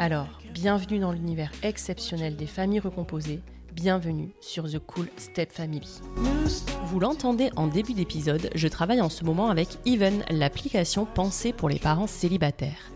Alors, bienvenue dans l'univers exceptionnel des familles recomposées, bienvenue sur The Cool Step Family. Vous l'entendez en début d'épisode, je travaille en ce moment avec Even, l'application pensée pour les parents célibataires.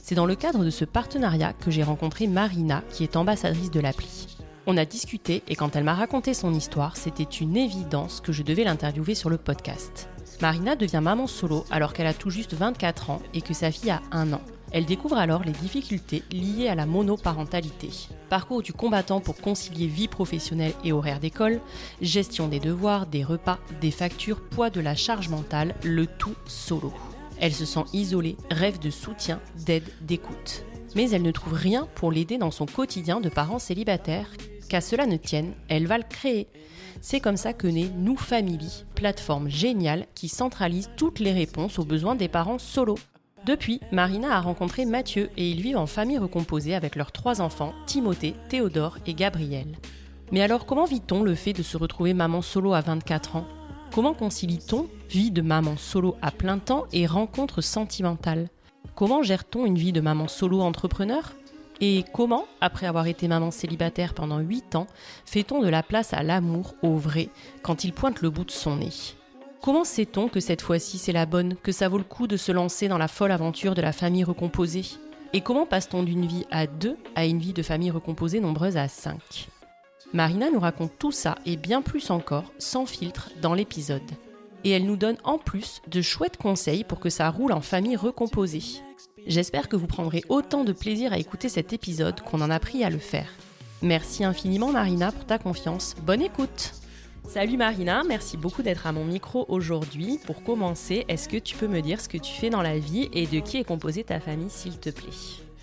C'est dans le cadre de ce partenariat que j'ai rencontré Marina, qui est ambassadrice de l'appli. On a discuté et quand elle m'a raconté son histoire, c'était une évidence que je devais l'interviewer sur le podcast. Marina devient maman solo alors qu'elle a tout juste 24 ans et que sa fille a un an. Elle découvre alors les difficultés liées à la monoparentalité. Parcours du combattant pour concilier vie professionnelle et horaire d'école, gestion des devoirs, des repas, des factures, poids de la charge mentale, le tout solo. Elle se sent isolée, rêve de soutien, d'aide, d'écoute. Mais elle ne trouve rien pour l'aider dans son quotidien de parents célibataires. Qu'à cela ne tienne, elle va le créer. C'est comme ça que naît Nous Family, plateforme géniale qui centralise toutes les réponses aux besoins des parents solo. Depuis, Marina a rencontré Mathieu et ils vivent en famille recomposée avec leurs trois enfants, Timothée, Théodore et Gabriel. Mais alors comment vit-on le fait de se retrouver maman solo à 24 ans? Comment concilie-t-on vie de maman solo à plein temps et rencontre sentimentale? Comment gère-t-on une vie de maman solo entrepreneur? Et comment, après avoir été maman célibataire pendant 8 ans, fait-on de la place à l'amour, au vrai, quand il pointe le bout de son nez? Comment sait-on que cette fois-ci c'est la bonne, que ça vaut le coup de se lancer dans la folle aventure de la famille recomposée? Et comment passe-t-on d'une vie à deux à une vie de famille recomposée nombreuse à cinq? Marina nous raconte tout ça et bien plus encore, sans filtre, dans l'épisode. Et elle nous donne en plus de chouettes conseils pour que ça roule en famille recomposée. J'espère que vous prendrez autant de plaisir à écouter cet épisode qu'on en a pris à le faire. Merci infiniment Marina pour ta confiance. Bonne écoute Salut Marina, merci beaucoup d'être à mon micro aujourd'hui. Pour commencer, est-ce que tu peux me dire ce que tu fais dans la vie et de qui est composée ta famille, s'il te plaît?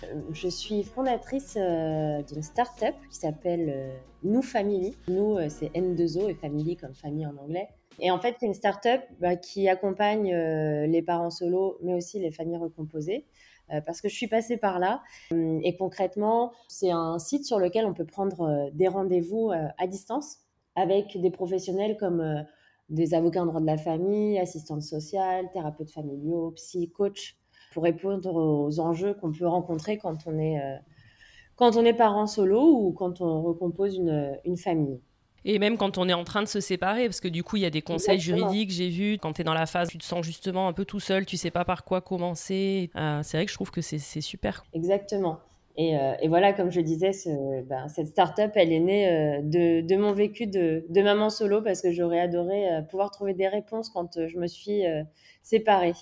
Euh, je suis fondatrice euh, d'une start-up qui s'appelle euh, Nous Family. Nous, c'est N2O et Family comme famille en anglais. Et en fait, c'est une start-up bah, qui accompagne les parents solos, mais aussi les familles recomposées. parce que je suis passée par là. Et concrètement, c'est un site sur lequel on peut prendre des rendez-vous à distance avec des professionnels comme euh, des avocats en droit de la famille, assistantes sociales, thérapeutes familiaux, psy, coach, pour répondre aux enjeux qu'on peut rencontrer quand on est, euh, quand on est parent solo ou quand on recompose une, une famille. Et même quand on est en train de se séparer, parce que du coup, il y a des conseils juridiques, j'ai vu, quand tu es dans la phase, tu te sens justement un peu tout seul, tu sais pas par quoi commencer. Euh, c'est vrai que je trouve que c'est super. Exactement. Et, euh, et, voilà, comme je disais, ce, ben, cette start-up, elle est née euh, de, de, mon vécu de, de, maman solo parce que j'aurais adoré pouvoir trouver des réponses quand je me suis séparée.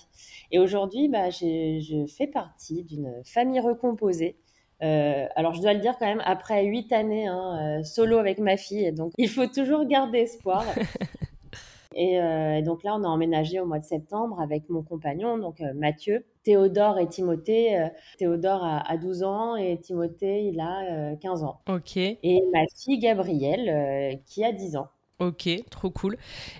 Et aujourd'hui, bah, je fais partie d'une famille recomposée euh, alors, je dois le dire quand même, après huit années hein, euh, solo avec ma fille, donc il faut toujours garder espoir. Euh, et, donc là, on a emménagé au mois de septembre avec mon compagnon, donc Mathieu, Théodore et Timothée. Théodore a, a, 12 ans et Timothée, il a 15 ans. Ok. Et ma fille Gabrielle, qui a 10 ans. Ok, trop cool.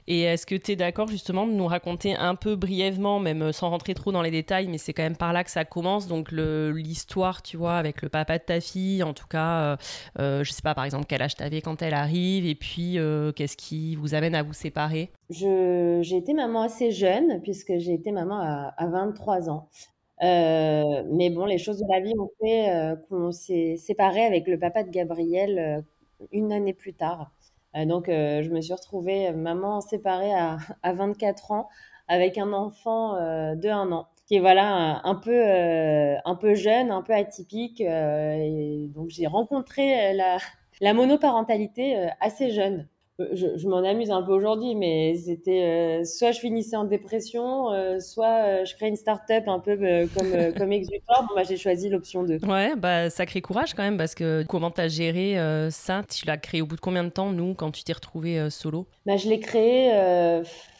Et est-ce que tu es d'accord justement de nous raconter un peu brièvement, même euh, sans rentrer trop dans les détails, mais c'est quand même par là que ça commence, donc l'histoire, tu vois, avec le papa de ta fille, en tout cas, euh, euh, je sais pas, par exemple, quel âge t'avais quand elle arrive, et puis qu'est-ce qui vous amène à vous séparer? J'ai été maman assez jeune, puisque j'ai été maman à, 23 ans. mais bon, les choses de la vie ont fait qu'on s'est séparés avec le papa de Gabriel une année plus tard. Euh, donc, euh, je me suis retrouvée euh, maman séparée à, à 24 ans avec un enfant de 1 an qui est voilà un, peu un peu jeune, un peu atypique. et donc j'ai rencontré la, la monoparentalité assez jeune. Euh, je, m'en amuse un peu aujourd'hui, mais c'était euh, soit je finissais en dépression, euh, soit je crée une start-up un peu comme, comme Exutor. Bon, bah, j'ai choisi l'option 2. Ouais, bah, sacré courage quand même, parce que comment tu as géré ça? Tu l'as créé au bout de combien de temps, nous, quand tu t'es retrouvé solo? Bah, Je l'ai créé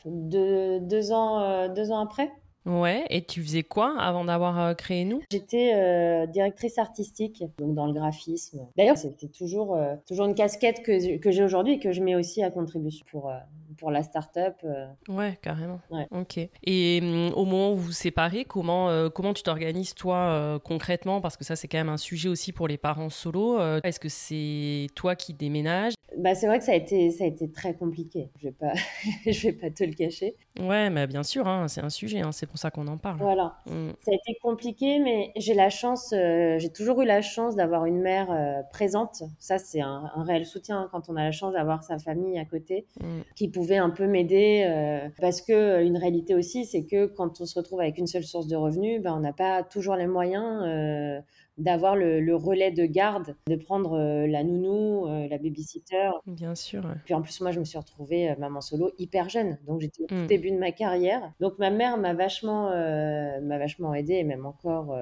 deux, ans, deux ans après. Ouais, et tu faisais quoi avant d'avoir euh, créé Nous? J'étais euh, directrice artistique, donc dans le graphisme. D'ailleurs, c'était toujours, euh, toujours une casquette que, que j'ai aujourd'hui et que je mets aussi à contribution pour, pour la start-up. Ouais, carrément. Ok. Et hum, au moment où vous vous séparez, comment, comment tu t'organises toi concrètement? Parce que ça, c'est quand même un sujet aussi pour les parents solo. Est-ce que c'est toi qui déménages? Bah, c'est vrai que ça a été, ça a été très compliqué. Je vais pas, je vais pas te le cacher. Ouais, mais bien sûr, hein, c'est un sujet, hein, c'est pour ça qu'on en parle. Voilà. Mm. Ça a été compliqué, mais j'ai la chance, euh, j'ai toujours eu la chance d'avoir une mère euh, présente. Ça, c'est un, réel soutien hein, quand on a la chance d'avoir sa famille à côté, mm. qui pouvait un peu m'aider. Euh, parce que une réalité aussi, c'est que quand on se retrouve avec une seule source de revenus, ben, on n'a pas toujours les moyens d'avoir le, relais de garde, de prendre euh, la nounou, euh, la babysitter. Bien sûr. Puis en plus, moi, je me suis retrouvée euh, maman solo hyper jeune, donc j'étais au tout mm. début de ma carrière. Donc ma mère m'a vachement, m'a vachement aidée, et même encore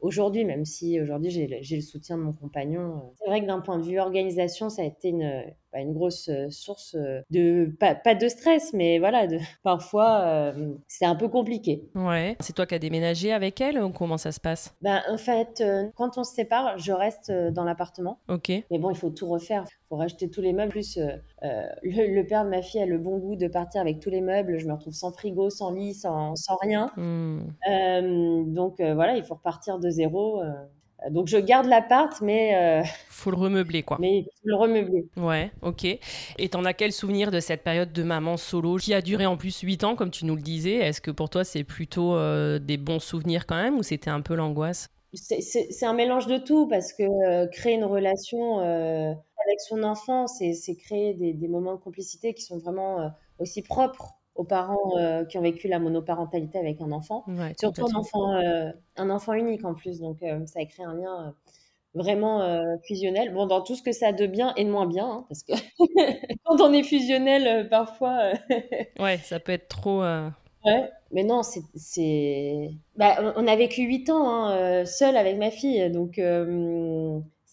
aujourd'hui, même si aujourd'hui j'ai le soutien de mon compagnon. C'est vrai que d'un point de vue organisation, ça a été une, une grosse euh, source euh, de pas, pas, de stress, mais voilà, de, parfois euh, c'est un peu compliqué. Ouais. C'est toi qui as déménagé avec elle ou comment ça se passe? Ben en fait, quand on se sépare, je reste dans l'appartement. Ok. Mais bon, il faut tout refaire. Il faut racheter tous les meubles. Plus le, père de ma fille a le bon goût de partir avec tous les meubles. Je me retrouve sans frigo, sans lit, sans, sans rien. Hmm. donc voilà, il faut repartir de zéro. Euh, donc je garde l'appart, mais euh, faut le remeubler quoi. Mais faut le remeubler. Ouais, ok. Et t'en as quel souvenir de cette période de maman solo qui a duré en plus 8 ans comme tu nous le disais? Est-ce que pour toi c'est plutôt euh, des bons souvenirs quand même ou c'était un peu l'angoisse? C'est un mélange de tout parce que créer une relation avec son enfant, c'est créer des, des, moments de complicité qui sont vraiment aussi propres aux parents euh, qui ont vécu la monoparentalité avec un enfant. Surtout un enfant, euh, un enfant unique en plus. Donc, euh, ça a créé un lien vraiment fusionnel. Bon, dans tout ce que ça a de bien et de moins bien, hein, parce que quand on est fusionnel, parfois. ouais, ça peut être trop. Ouais, mais non, c'est. Bah, on a vécu huit ans hein, seul avec ma fille, donc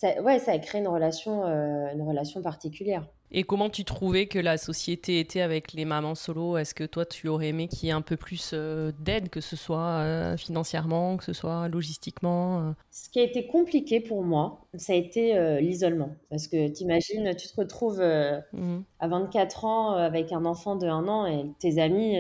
ça, ouais, ça a créé une relation, une relation particulière. Et comment tu trouvais que la société était avec les mamans solo? Est-ce que toi, tu aurais aimé qu'il y ait un peu plus euh, d'aide, que ce soit euh, financièrement, que ce soit logistiquement euh? Ce qui a été compliqué pour moi, ça a été l'isolement. Parce que t'imagines, tu te retrouves mmh. à 24 ans avec un enfant de 1 an et tes amis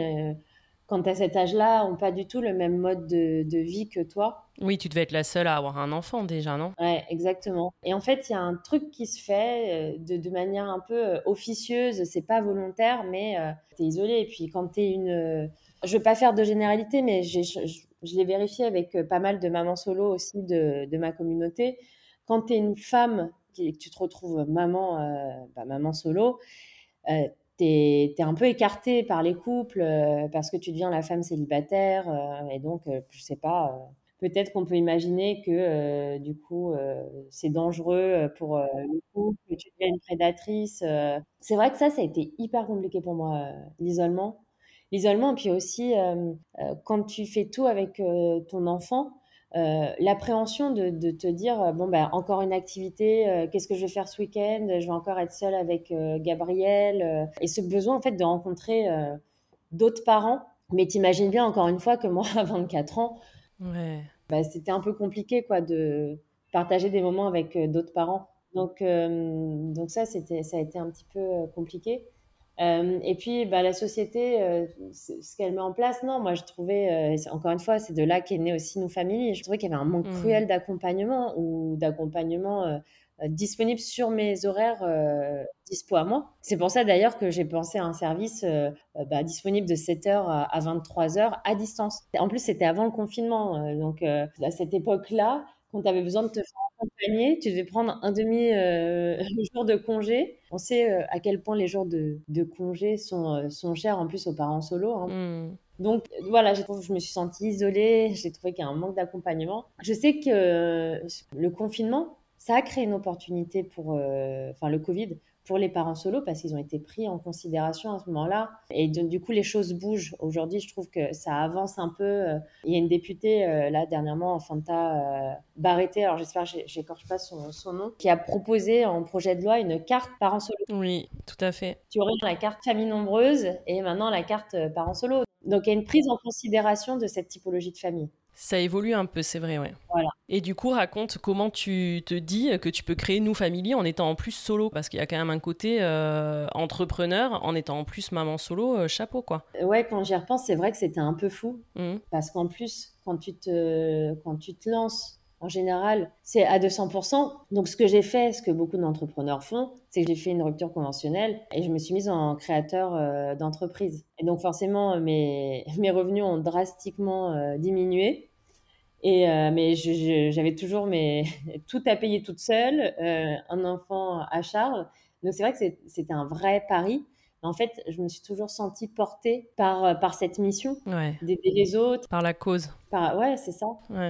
quand à cet âge-là, n'ont pas du tout le même mode de, vie que toi. Oui, tu devais être la seule à avoir un enfant déjà, non? Ouais, exactement. Et en fait, il y a un truc qui se fait euh, de, manière un peu euh, officieuse, c'est pas volontaire, mais euh, tu es isolé. Et puis quand tu es une... Je veux pas faire de généralité, mais je, je l'ai vérifié avec pas mal de mamans solo aussi de, de ma communauté. Quand tu es une femme et que tu te retrouves maman, bah, maman solo, t'es es un peu écarté par les couples parce que tu deviens la femme célibataire et donc je sais pas peut-être qu'on peut imaginer que euh, du coup euh, c'est dangereux euh, pour le couple, que tu deviens une prédatrice. C'est vrai que ça, ça a été hyper compliqué pour moi, l'isolement. L'isolement, puis aussi quand tu fais tout avec ton enfant, l'appréhension de, te dire bon ben encore une activité, qu'est-ce que je vais faire ce week-end Je vais encore être seule avec Gabriel, et ce besoin en fait de rencontrer d'autres parents. Mais t'imagines bien encore une fois que moi à 24 ans, ouais. Bah, c'était un peu compliqué quoi, de partager des moments avec euh, d'autres parents. Donc, euh, donc ça, c'était, ça a été un petit peu euh, et puis, bah, la société, ce qu'elle met en place, non, moi je trouvais, encore une fois, c'est de là qu'est né aussi nos familles. Je trouvais qu'il y avait un manque mmh. cruel d'accompagnement ou d'accompagnement euh, disponible sur mes horaires euh, dispo à moi. C'est pour ça d'ailleurs que j'ai pensé à un service euh, bah, disponible de 7h à 23h à distance. En plus, c'était avant le confinement. donc, à cette époque-là, quand tu avais besoin de te faire accompagner, tu devais prendre un demi-jour de congé. On sait à quel point les jours de, de congé sont, sont chers en plus aux parents solo. Hein. Mmh. Donc voilà, je me suis sentie isolée, j'ai trouvé qu'il y a un manque d'accompagnement. Je sais que le confinement, ça a créé une opportunité pour, euh, enfin le Covid, pour les parents solo parce qu'ils ont été pris en considération à ce moment-là. Et du coup, les choses bougent. Aujourd'hui, je trouve que ça avance un peu. Euh, il y a une députée, euh, là, dernièrement, Fanta Barreté, alors j'espère que j'écorche pas son, son, nom, qui a proposé en projet de loi une carte parents solo. Oui, tout à fait. Tu aurais la carte famille nombreuse et maintenant la carte parents solo. Donc, il y a une prise en considération de cette typologie de famille. Ça évolue un peu, c'est vrai, ouais. Voilà. Et du coup, raconte comment tu te dis que tu peux créer Nous Family en étant en plus solo, parce qu'il y a quand même un côté euh, entrepreneur, en étant en plus maman solo, euh, chapeau quoi. Ouais, quand j'y repense, c'est vrai que c'était un peu fou, mmh. parce qu'en plus, quand tu te, quand tu te lances en général, c'est à 200%. Donc, ce que j'ai fait, ce que beaucoup d'entrepreneurs font, c'est que j'ai fait une rupture conventionnelle et je me suis mise en créateur euh, d'entreprise. Et donc, forcément, mes, mes revenus ont drastiquement euh, diminué. Et, euh, mais j'avais toujours mes, tout à payer toute seule, un enfant à charge. Donc, c'est vrai que c'était un vrai pari en fait, je me suis toujours sentie portée par, euh, par cette mission d'aider les autres. Par la cause. Par, ouais, c'est ça.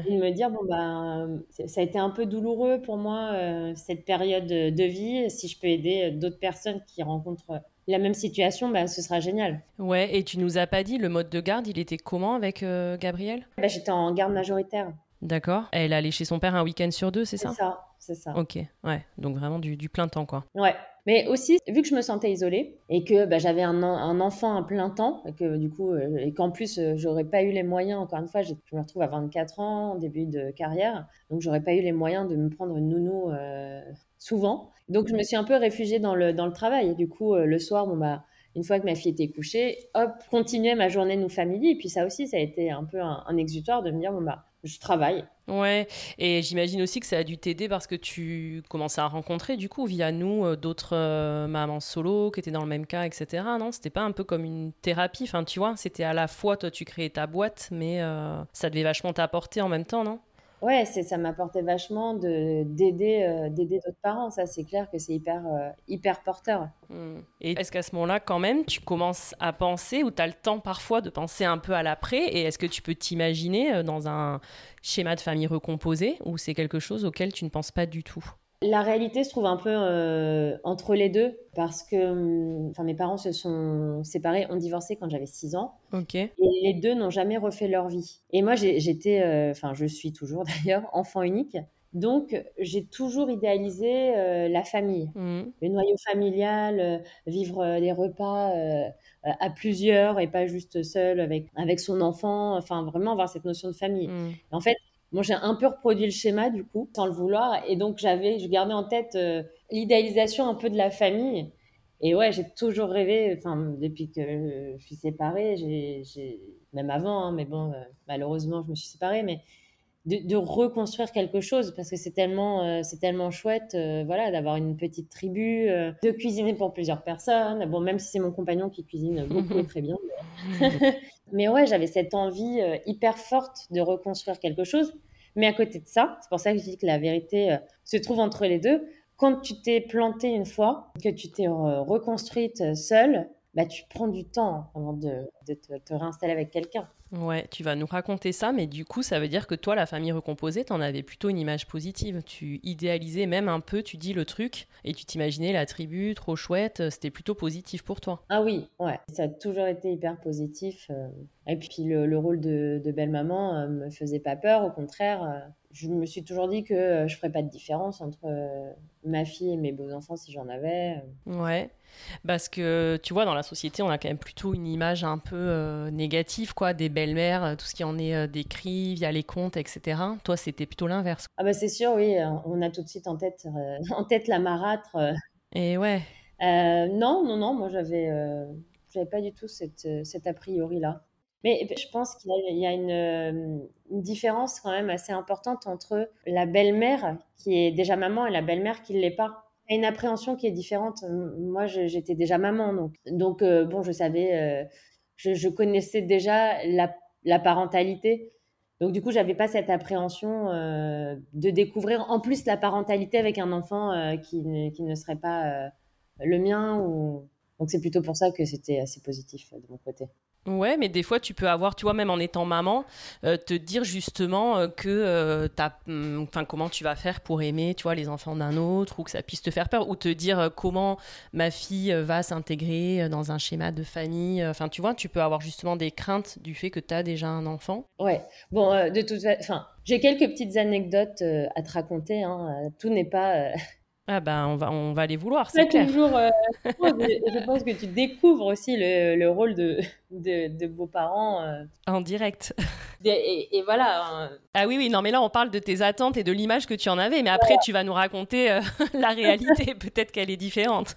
Et me dire, bon, bah, ça a été un peu douloureux pour moi, euh, cette période de vie. Si je peux aider euh, d'autres personnes qui rencontrent la même situation, bah, ce sera génial. Ouais, et tu nous as pas dit, le mode de garde, il était comment avec Gabriel? Bah, J'étais en garde majoritaire. D'accord. Elle allait chez son père un week-end sur deux, c'est ça? C'est ça, c'est ça. Ok, ouais. Donc vraiment du, du plein temps, quoi. Ouais. Mais aussi, vu que je me sentais isolée et que bah, j'avais un, un, enfant à plein temps, et que du coup, euh, et qu'en plus, euh, j'aurais pas eu les moyens, encore une fois, je me retrouve à 24 ans, début de carrière, donc j'aurais pas eu les moyens de me prendre une nounou euh, souvent. Donc je me suis un peu réfugiée dans le, dans le travail. Et du coup, le soir, bon, bah, une fois que ma fille était couchée, hop, continuer ma journée nous famille. Et puis ça aussi, ça a été un peu un, un exutoire de me dire, bon, bah, je travaille. Ouais, et j'imagine aussi que ça a dû t'aider parce que tu commençais à rencontrer, du coup, via nous, euh, d'autres euh, mamans solo qui étaient dans le même cas, etc. Non, c'était pas un peu comme une thérapie. Enfin, tu vois, c'était à la fois, toi, tu créais ta boîte, mais euh, ça devait vachement t'apporter en même temps, non? Ouais, c'est, ça m'apportait vachement de, d'aider, euh, d'aider d'autres parents. Ça, c'est clair que c'est hyper, euh, hyper porteur. Hmm. Et est-ce qu'à ce moment-là, quand même, tu commences à penser ou tu as le temps parfois de penser un peu à l'après? Et est-ce que tu peux t'imaginer euh, dans un schéma de famille recomposé ou c'est quelque chose auquel tu ne penses pas du tout? La réalité se trouve un peu euh, entre les deux parce que hum, enfin, mes parents se sont séparés, ont divorcé quand j'avais 6 ans. Ok. Et les deux n'ont jamais refait leur vie. Et moi, j'étais, euh, enfin, je suis toujours d'ailleurs, enfant unique. Donc, j'ai toujours idéalisé euh, la famille, mmh. le noyau familial, vivre des repas à plusieurs et pas juste seul avec, avec son enfant. Enfin, vraiment avoir cette notion de famille. Mmh. En fait, moi, j'ai un peu reproduit le schéma, du coup, sans le vouloir. Et donc, j'avais, je gardais en tête euh, l'idéalisation un peu de la famille. Et ouais, j'ai toujours rêvé, enfin, depuis que je suis séparée, j'ai, même avant, hein, mais bon, euh, malheureusement, je me suis séparée, mais de, reconstruire quelque chose parce que c'est tellement, euh, c'est tellement chouette, voilà, d'avoir une petite tribu, de cuisiner pour plusieurs personnes. Bon, même si c'est mon compagnon qui cuisine beaucoup et très bien. Mais ouais, j'avais cette envie euh, hyper forte de reconstruire quelque chose. Mais à côté de ça, c'est pour ça que je dis que la vérité euh, se trouve entre les deux. quand tu t'es plantée une fois, que tu t'es reconstruite seule, bah, tu prends du temps avant de, te, réinstaller avec quelqu'un. Ouais, tu vas nous raconter ça, mais du coup, ça veut dire que toi, la famille recomposée, tu en avais plutôt une image positive. Tu idéalisais même un peu, tu dis le truc, et tu t'imaginais la tribu, trop chouette, c'était plutôt positif pour toi. Ah oui, ouais, ça a toujours été hyper positif. Euh. Et puis le, rôle de, belle-maman euh, me faisait pas peur, au contraire. Euh, je me suis toujours dit que je ferais pas de différence entre ma fille et mes beaux-enfants si j'en avais. Ouais. Parce que tu vois, dans la société, on a quand même plutôt une image un peu euh, négative, quoi, des belles-mères, euh, tout ce qui en est euh, décrit via les contes, etc. Toi, c'était plutôt l'inverse. Ah bah c'est sûr, oui, on a tout de suite en tête, en tête la marâtre. Et ouais. non, non, non, moi j'avais, j'avais pas du tout cette, cet a priori là. Mais je pense qu'il y a, une, une, différence quand même assez importante entre la belle-mère qui est déjà maman et la belle-mère qui ne l'est pas une appréhension qui est différente. Moi, j'étais déjà maman, donc, euh, bon, je savais, euh, je, connaissais déjà la, parentalité. Donc, du coup, j'avais pas cette appréhension euh, de découvrir en plus la parentalité avec un enfant qui, ne, serait pas le mien. Donc, c'est plutôt pour ça que c'était assez positif de mon côté. Ouais, mais des fois, tu peux avoir, tu vois, même en étant maman, euh, te dire justement euh, que euh, hum, enfin, comment tu vas faire pour aimer, tu vois, les enfants d'un autre, ou que ça puisse te faire peur, ou te dire comment ma fille va s'intégrer dans un schéma de famille. Enfin, tu vois, tu peux avoir justement des craintes du fait que tu as déjà un enfant. Ouais, bon, de toute façon, j'ai quelques petites anecdotes à te raconter. Hein. Tout n'est pas ah ben on va on va les vouloir, c'est clair. Toujours, euh, je pense que tu découvres aussi le, le rôle de, de, de beaux-parents. Euh. En direct. Et, voilà. Hein. Ah oui, oui, non, mais là, on parle de tes attentes et de l'image que tu en avais, mais après, tu vas nous raconter euh, la réalité. Peut-être qu'elle est différente.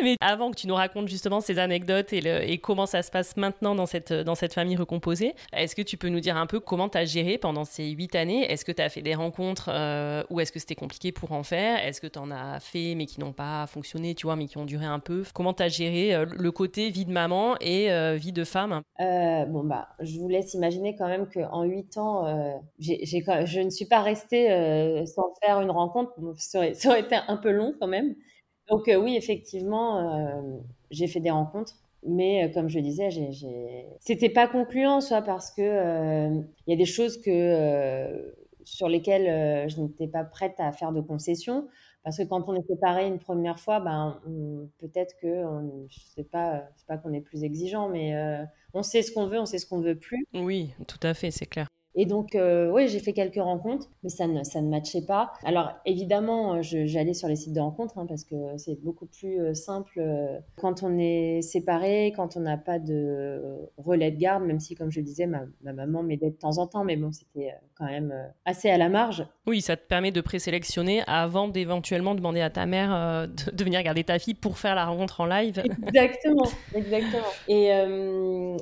mais avant que tu nous racontes justement ces anecdotes et, le, et, comment ça se passe maintenant dans cette, dans cette famille recomposée, est-ce que tu peux nous dire un peu comment tu as géré pendant ces huit années? Est-ce que tu as fait des rencontres ou est-ce que c'était compliqué pour en faire Est-ce que tu en as fait mais qui n'ont pas fonctionné, tu vois, mais qui ont duré un peu? Comment tu as géré le côté vie de maman et euh, vie de femme? Euh, Bon, bah, je vous laisse imaginer quand même qu'en 8 ans, euh, je ne suis pas restée sans faire une rencontre. Ça aurait, été un peu long quand même. Donc, oui, effectivement, j'ai fait des rencontres. Mais comme je disais, c'était pas concluant, soit parce que il y a des choses que sur lesquelles je n'étais pas prête à faire de concessions, parce que quand on est séparé une première fois, ben, peut-être que, je sais pas, c'est pas qu'on est plus exigeant, mais euh, on sait ce qu'on veut, on sait ce qu'on veut plus. Oui, tout à fait, c'est clair. Et donc, euh, oui, j'ai fait quelques rencontres, mais ça ne, ça ne matchait pas. Alors, évidemment, j'allais sur les sites de rencontres hein, parce que c'est beaucoup plus euh, simple euh, quand on est séparé, quand on n'a pas de relais de garde, même si, comme je le disais, ma, maman m'aidait de temps en temps, mais bon, c'était quand même assez à la marge. Oui, ça te permet de présélectionner avant d'éventuellement demander à ta mère de, venir garder ta fille pour faire la rencontre en live. Exactement, exactement. Et,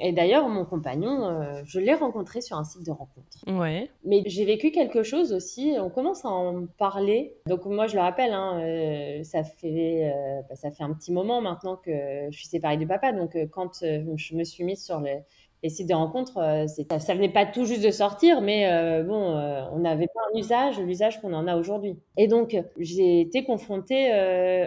et d'ailleurs, mon compagnon, je l'ai rencontré sur un site de rencontre. Ouais. Mais j'ai vécu quelque chose aussi, on commence à en parler. Donc moi, je le rappelle, hein, euh, ça, fait, euh, bah, ça fait un petit moment maintenant que je suis séparée du papa. Donc euh, quand je me suis mise sur les, sites de rencontres, ça, ça venait pas tout juste de sortir, mais bon, on n'avait pas un usage, l'usage qu'on en a aujourd'hui. Et donc, j'ai été confrontée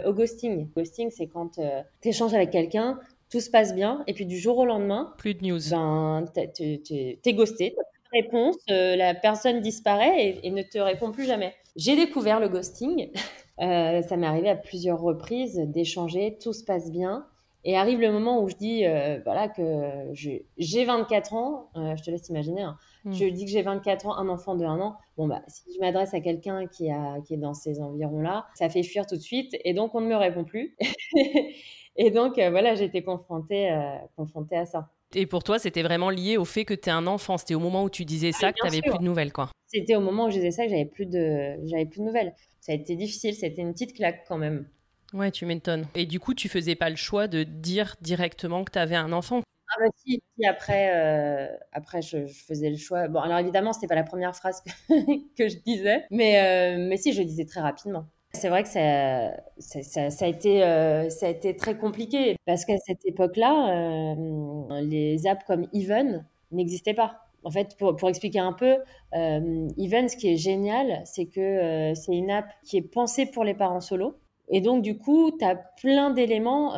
au ghosting. Ghosting, c'est quand tu échanges avec quelqu'un, tout se passe bien, et puis du jour au lendemain, plus de news. Ben, t'es ghosté, réponse, euh, la personne disparaît et, ne te répond plus jamais. J'ai découvert le ghosting. Euh, ça m'est arrivé à plusieurs reprises d'échanger, tout se passe bien. Et arrive le moment où je dis euh, voilà que j'ai 24 ans, je te laisse imaginer. Hein. Hmm. Je dis que j'ai 24 ans, un enfant de 1 an. Bon bah si je m'adresse à quelqu'un qui a qui est dans ces environs-là, ça fait fuir tout de suite et donc on ne me répond plus. et donc voilà, j'ai été confrontée confrontée à ça. Et pour toi, c'était vraiment lié au fait que tu es un enfant. C'était au moment où tu disais ça que tu n'avais plus de nouvelles, quoi. C'était au moment où je disais ça que j'avais plus de, j'avais plus de nouvelles. Ça a été difficile. C'était une petite claque quand même. Ouais, tu m'étonnes. Et du coup, tu faisais pas le choix de dire directement que tu avais un enfant? Ah bah si, après, euh, après je, faisais le choix. Bon, alors évidemment, c'était pas la première phrase que, je disais, mais, euh, mais si, je le disais très rapidement. C'est vrai que ça, ça, a été, euh, ça a été très compliqué parce qu'à cette époque-là, euh, les apps comme Even n'existaient pas. En fait, pour, expliquer un peu, euh, Even, ce qui est génial, c'est que c'est une app qui est pensée pour les parents solo. Et donc, du coup, tu as plein d'éléments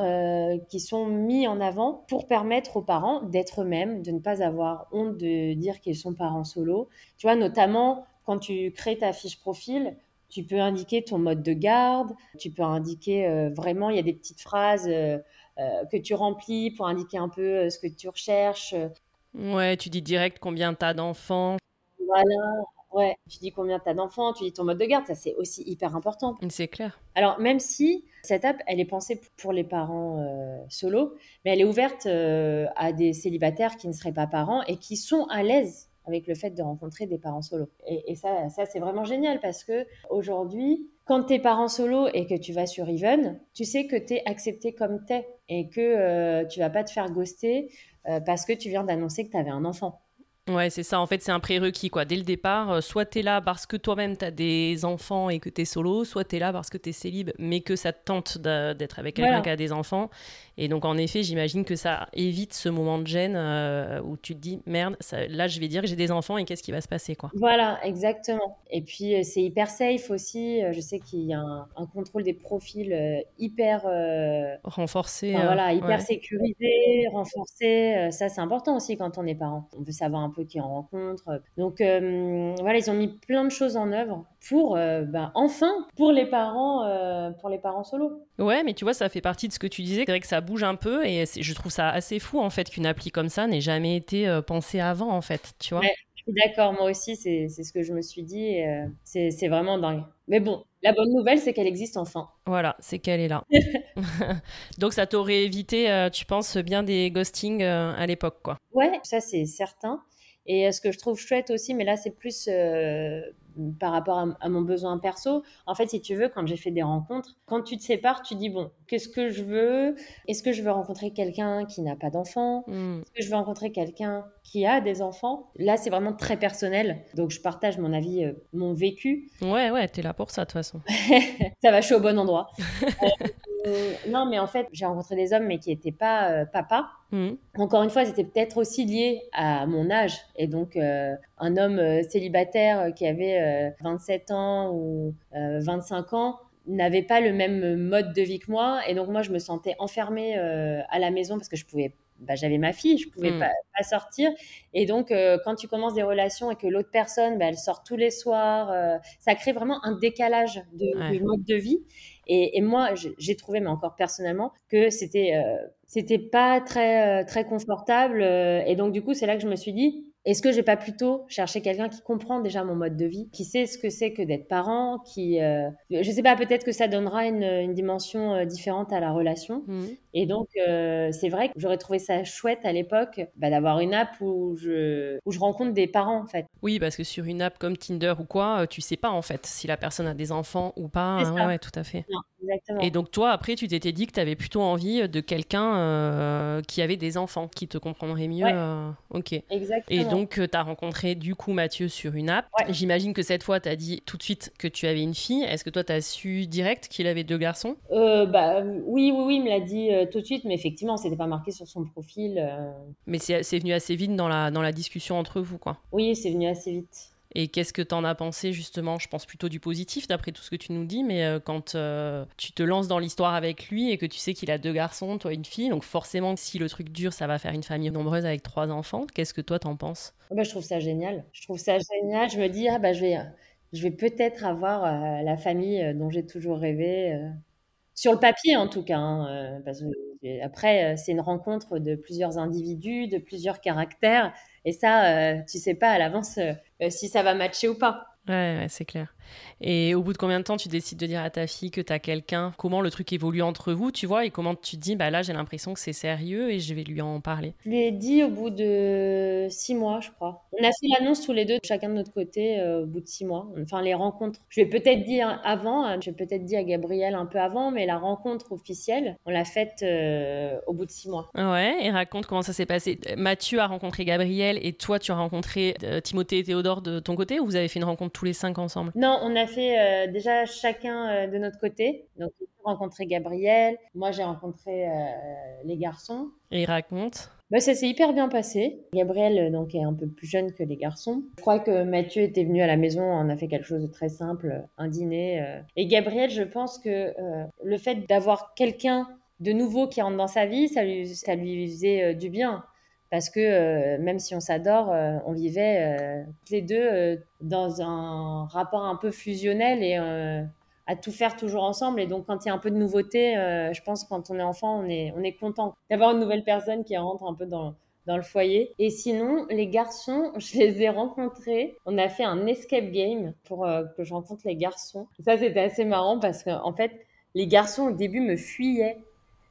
qui sont mis en avant pour permettre aux parents d'être eux-mêmes, de ne pas avoir honte de dire qu'ils sont parents solo. Tu vois, notamment quand tu crées ta fiche profil, tu peux indiquer ton mode de garde, tu peux indiquer euh, vraiment, il y a des petites phrases euh, euh, que tu remplis pour indiquer un peu ce que tu recherches. Ouais, tu dis direct combien tu as d'enfants. Voilà, ouais. Tu dis combien tu as d'enfants, tu dis ton mode de garde, ça c'est aussi hyper important. C'est clair. Alors, même si cette app, elle est pensée pour les parents solo, mais elle est ouverte à des célibataires qui ne seraient pas parents et qui sont à l'aise avec le fait de rencontrer des parents solo. Et, ça, ça c'est vraiment génial parce que aujourd'hui, quand tu es parent solo et que tu vas sur Even, tu sais que tu es accepté comme tu es et que euh, tu vas pas te faire ghoster euh, parce que tu viens d'annoncer que tu avais un enfant. Ouais, c'est ça. En fait, c'est un prérequis, quoi. Dès le départ, euh, soit tu es là parce que toi-même, tu as des enfants et que tu es solo, soit tu es là parce que tu es célib, mais que ça te tente d'être avec quelqu'un qui a des enfants. Et donc, en effet, j'imagine que ça évite ce moment de gêne euh, où tu te dis, merde, ça, là, je vais dire que j'ai des enfants et qu'est-ce qui va se passer, quoi. Voilà, exactement. Et puis, euh, c'est hyper safe aussi. Je sais qu'il y a un, contrôle des profils hyper... renforcé. voilà, hyper sécurisé, renforcé. ça, c'est important aussi quand on est parent. On veut savoir un peu qui en rencontrent. Donc euh, voilà, ils ont mis plein de choses en œuvre pour, euh, bah, enfin, pour les parents, euh, pour les parents solo. Ouais, mais tu vois, ça fait partie de ce que tu disais. C'est vrai que ça bouge un peu et je trouve ça assez fou en fait qu'une appli comme ça n'ait jamais été pensée avant en fait, tu vois. D'accord, moi aussi, c'est ce que je me suis dit. c'est vraiment dingue. Mais bon, la bonne nouvelle, c'est qu'elle existe enfin. Voilà, c'est qu'elle est là. Donc ça t'aurait évité, tu penses, bien des ghostings à l'époque, quoi. Ouais, ça c'est certain. Et ce que je trouve chouette aussi, mais là c'est plus euh, par rapport à, mon besoin perso. En fait, si tu veux, quand j'ai fait des rencontres, quand tu te sépares, tu dis bon, qu'est-ce que je veux? Est-ce que je veux rencontrer quelqu'un qui n'a pas d'enfant? Hmm. Est-ce que je veux rencontrer quelqu'un qui a des enfants? Là, c'est vraiment très personnel. Donc, je partage mon avis, euh, mon vécu. Ouais, ouais, t'es là pour ça, de toute façon. ça va, je suis au bon endroit. Euh, non, mais en fait, j'ai rencontré des hommes, mais qui n'étaient pas euh, papa. Hmm. Encore une fois, c'était peut-être aussi lié à mon âge. Et donc, euh, un homme célibataire qui avait 27 ans ou 25 ans n'avait pas le même mode de vie que moi. Et donc, moi, je me sentais enfermée à la maison parce que je pouvais bah, j'avais ma fille, je pouvais hmm. pas, sortir. Et donc, quand tu commences des relations et que l'autre personne, bah, elle sort tous les soirs, ça crée vraiment un décalage de, mode de vie. Et, moi, j'ai trouvé, mais encore personnellement, que c'était euh, c'était pas très euh, très confortable. Euh, et donc du coup, c'est là que je me suis dit, est-ce que j'ai pas plutôt cherché quelqu'un qui comprend déjà mon mode de vie, qui sait ce que c'est que d'être parent, qui, euh, je sais pas, peut-être que ça donnera une, dimension différente à la relation. Mmh. Et donc, euh, c'est vrai que j'aurais trouvé ça chouette à l'époque bah, d'avoir une app où je, où je rencontre des parents, en fait. Oui, parce que sur une app comme Tinder ou quoi, tu sais pas, en fait, si la personne a des enfants ou pas. Ouais, ouais, tout à fait. exactement. Et donc, toi, après, tu t'étais dit que tu avais plutôt envie de quelqu'un qui avait des enfants, qui te comprendrait mieux. ok. Exactement donc, euh, tu as rencontré du coup Mathieu sur une app. J'imagine que cette fois, tu as dit tout de suite que tu avais une fille. Est-ce que toi, tu as su direct qu'il avait deux garçons? Euh, bah, Oui, oui, oui, il me l'a dit euh, tout de suite, mais effectivement, c'était pas marqué sur son profil. Mais c'est venu assez vite dans la, dans la discussion entre vous, quoi. Oui, c'est venu assez vite. Et qu'est-ce que tu en as pensé justement? Je pense plutôt du positif d'après tout ce que tu nous dis, mais euh, quand euh, tu te lances dans l'histoire avec lui et que tu sais qu'il a deux garçons, toi une fille, donc forcément si le truc dure, ça va faire une famille nombreuse avec trois enfants. Qu'est-ce que toi t'en penses? Ah bah, Je trouve ça génial. Je trouve ça génial. Je me dis, ah bah je vais, je vais peut-être avoir euh, la famille dont j'ai toujours rêvé. Sur le papier, en tout cas. Hein, parce que, après, c'est une rencontre de plusieurs individus, de plusieurs caractères. Et ça, tu sais pas à l'avance euh, si ça va matcher ou pas. Ouais, c'est clair. Et au bout de combien de temps tu décides de dire à ta fille que tu as quelqu'un? Comment le truc évolue entre vous, tu vois? Et comment tu te dis, bah là, j'ai l'impression que c'est sérieux et je vais lui en parler? Je lui ai dit au bout de six mois, je crois. On a fait l'annonce tous les deux, chacun de notre côté, euh, au bout de six mois. Enfin, les rencontres. Je ai peut-être dit avant, hein, je ai peut-être dit à Gabriel un peu avant, mais la rencontre officielle, on l'a faite euh, au bout de six mois. Ouais, et raconte comment ça s'est passé. Mathieu a rencontré Gabriel et toi, tu as rencontré Timothée et Théodore de ton côté ou vous avez fait une rencontre tous les cinq ensemble? Non, on a fait euh, déjà chacun euh, de notre côté. Donc, j'ai rencontré Gabriel, moi j'ai rencontré euh, les garçons. Et il raconte bah, ça s'est hyper bien passé. Gabriel donc est un peu plus jeune que les garçons. Je crois que Mathieu était venu à la maison, on a fait quelque chose de très simple, un dîner. Et Gabriel, je pense que le fait d'avoir quelqu'un de nouveau qui rentre dans sa vie, ça lui, ça lui faisait du bien parce que euh, même si on s'adore, euh, on vivait euh, tous les deux dans un rapport un peu fusionnel et à tout faire toujours ensemble. Et donc, quand il y a un peu de nouveauté, je pense que quand on est enfant, on est, on est content d'avoir une nouvelle personne qui rentre un peu dans, le foyer. Et sinon, les garçons, je les ai rencontrés. On a fait un escape game pour que je rencontre les garçons. ça, c'était assez marrant parce qu'en fait, les garçons, au début, me fuyaient.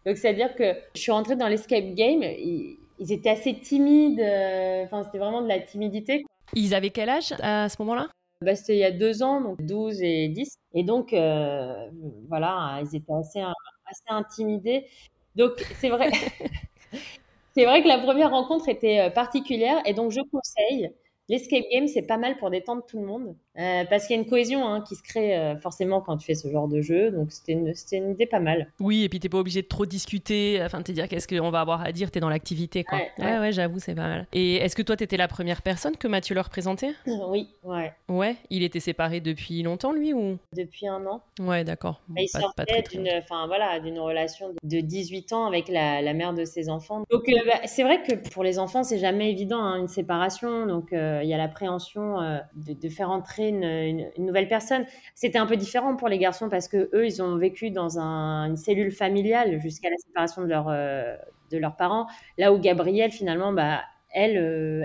Donc, c'est-à-dire que je suis rentrée dans l'escape game. Et, ils étaient assez timides. Euh, enfin, c'était vraiment de la timidité. Ils avaient quel âge à ce moment-là? Bah, C'était il y a deux ans, donc 12 et 10. Et donc, euh, voilà, ils étaient assez, assez intimidés. Donc, c'est vrai. c'est vrai que la première rencontre était euh, particulière. Et donc, je conseille L'escape game, c'est pas mal pour détendre tout le monde, euh, parce qu'il y a une cohésion hein, qui se crée euh, forcément quand tu fais ce genre de jeu, donc c'était une, une, idée pas mal. Oui, et puis t'es pas obligé de trop discuter, afin de te dire qu'est-ce qu'on va avoir à dire, t'es dans l'activité, quoi. Ouais, ouais, j'avoue, c'est pas mal. Et est-ce que toi, t'étais la première personne que Mathieu leur présentait? Oui, ouais. Ouais, il était séparé depuis longtemps, lui, ou? Depuis un an. Ouais, d'accord. il sortait d'une voilà, relation de 18 ans avec la, la mère de ses enfants. Donc, euh, bah, c'est vrai que pour les enfants, c'est jamais évident, hein, une séparation, donc il y a l'appréhension euh, de, faire entrer une, nouvelle personne. C'était un peu différent pour les garçons parce que eux, ils ont vécu dans une cellule familiale jusqu'à la séparation de, leur, euh, de leurs parents. Là où Gabrielle, finalement, bah, elle,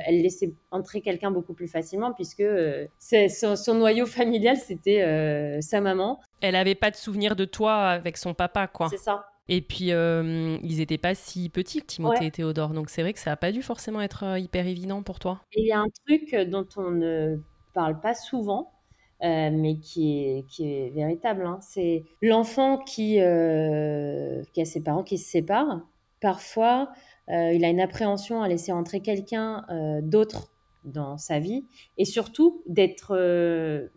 elle laissait entrer quelqu'un beaucoup plus facilement puisque son, son, noyau familial, c'était sa maman. Elle avait pas de souvenir de toi avec son papa, quoi. C'est ça. Et puis, euh, ils n'étaient pas si petits, Timothée et Théodore. Donc, c'est vrai que ça n'a pas dû forcément être euh, hyper évident pour toi. il y a un truc dont on ne parle pas souvent, euh, mais qui est, qui est véritable. Hein. C'est l'enfant qui, qui a ses parents qui se séparent. Parfois, il a une appréhension à laisser entrer quelqu'un d'autre dans sa vie. Et surtout, d'être...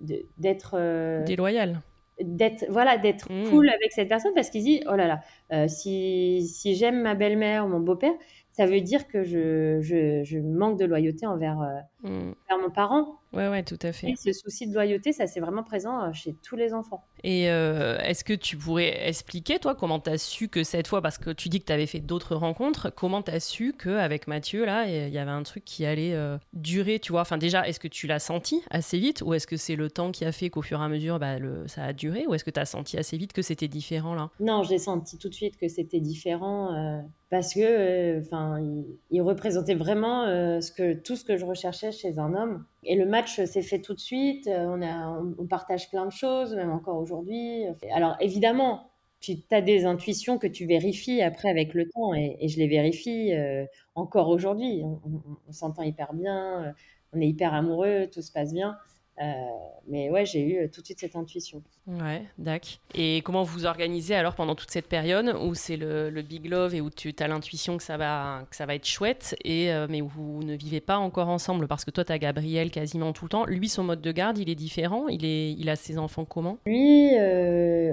d'être déloyal d'être voilà d'être mmh. cool avec cette personne parce qu'il dit oh là là euh, si, si j'aime ma belle-mère ou mon beau-père ça veut dire que je, je, je manque de loyauté envers, euh, mmh. envers mon parent Ouais, ouais, tout à fait. Et ce souci de loyauté, ça c'est vraiment présent euh, chez tous les enfants. Et euh, est-ce que tu pourrais expliquer, toi, comment tu as su que cette fois, parce que tu dis que tu avais fait d'autres rencontres, comment tu as su qu'avec Mathieu, là, il y avait un truc qui allait euh, durer, tu vois? Enfin, déjà, est-ce que tu l'as senti assez vite ou est-ce que c'est le temps qui a fait qu'au fur et à mesure, bah, le, ça a duré ou est-ce que tu as senti assez vite que c'était différent, là? Non, j'ai senti tout de suite que c'était différent parce que, enfin, il, représentait vraiment ce que, tout ce que je recherchais chez un homme. Et le match s'est fait tout de suite. Euh, on, a, on, partage plein de choses, même encore aujourd'hui. Alors évidemment, tu as des intuitions que tu vérifies après avec le temps, et, je les vérifie euh, encore aujourd'hui. on s'entend hyper bien, euh, on est hyper amoureux, tout se passe bien. Euh, mais ouais, j'ai eu euh, tout de suite cette intuition. Ouais, d'accord. Et comment vous organisez alors pendant toute cette période où c'est le, big love et où tu as l'intuition que ça va que ça va être chouette et euh, mais où vous ne vivez pas encore ensemble? Parce que toi tu as Gabriel quasiment tout le temps. Lui son mode de garde, il est différent, il est il a ses enfants comment? Lui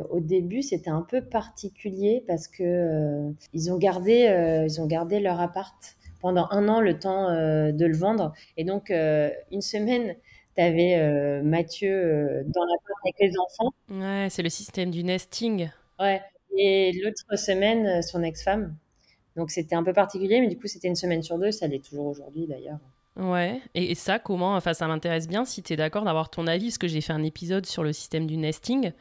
au début, c'était un peu particulier parce que ils ont gardé ils ont gardé leur appart pendant un an le temps de le vendre et donc une semaine tu avais euh, Mathieu euh, dans la porte avec les enfants. Ouais, c'est le système du nesting. Ouais. Et l'autre semaine, euh, son ex-femme. Donc c'était un peu particulier, mais du coup, c'était une semaine sur deux. Ça l'est toujours aujourd'hui d'ailleurs. Ouais, et, ça, comment Enfin, ça m'intéresse bien si tu es d'accord d'avoir ton avis, parce que j'ai fait un épisode sur le système du nesting.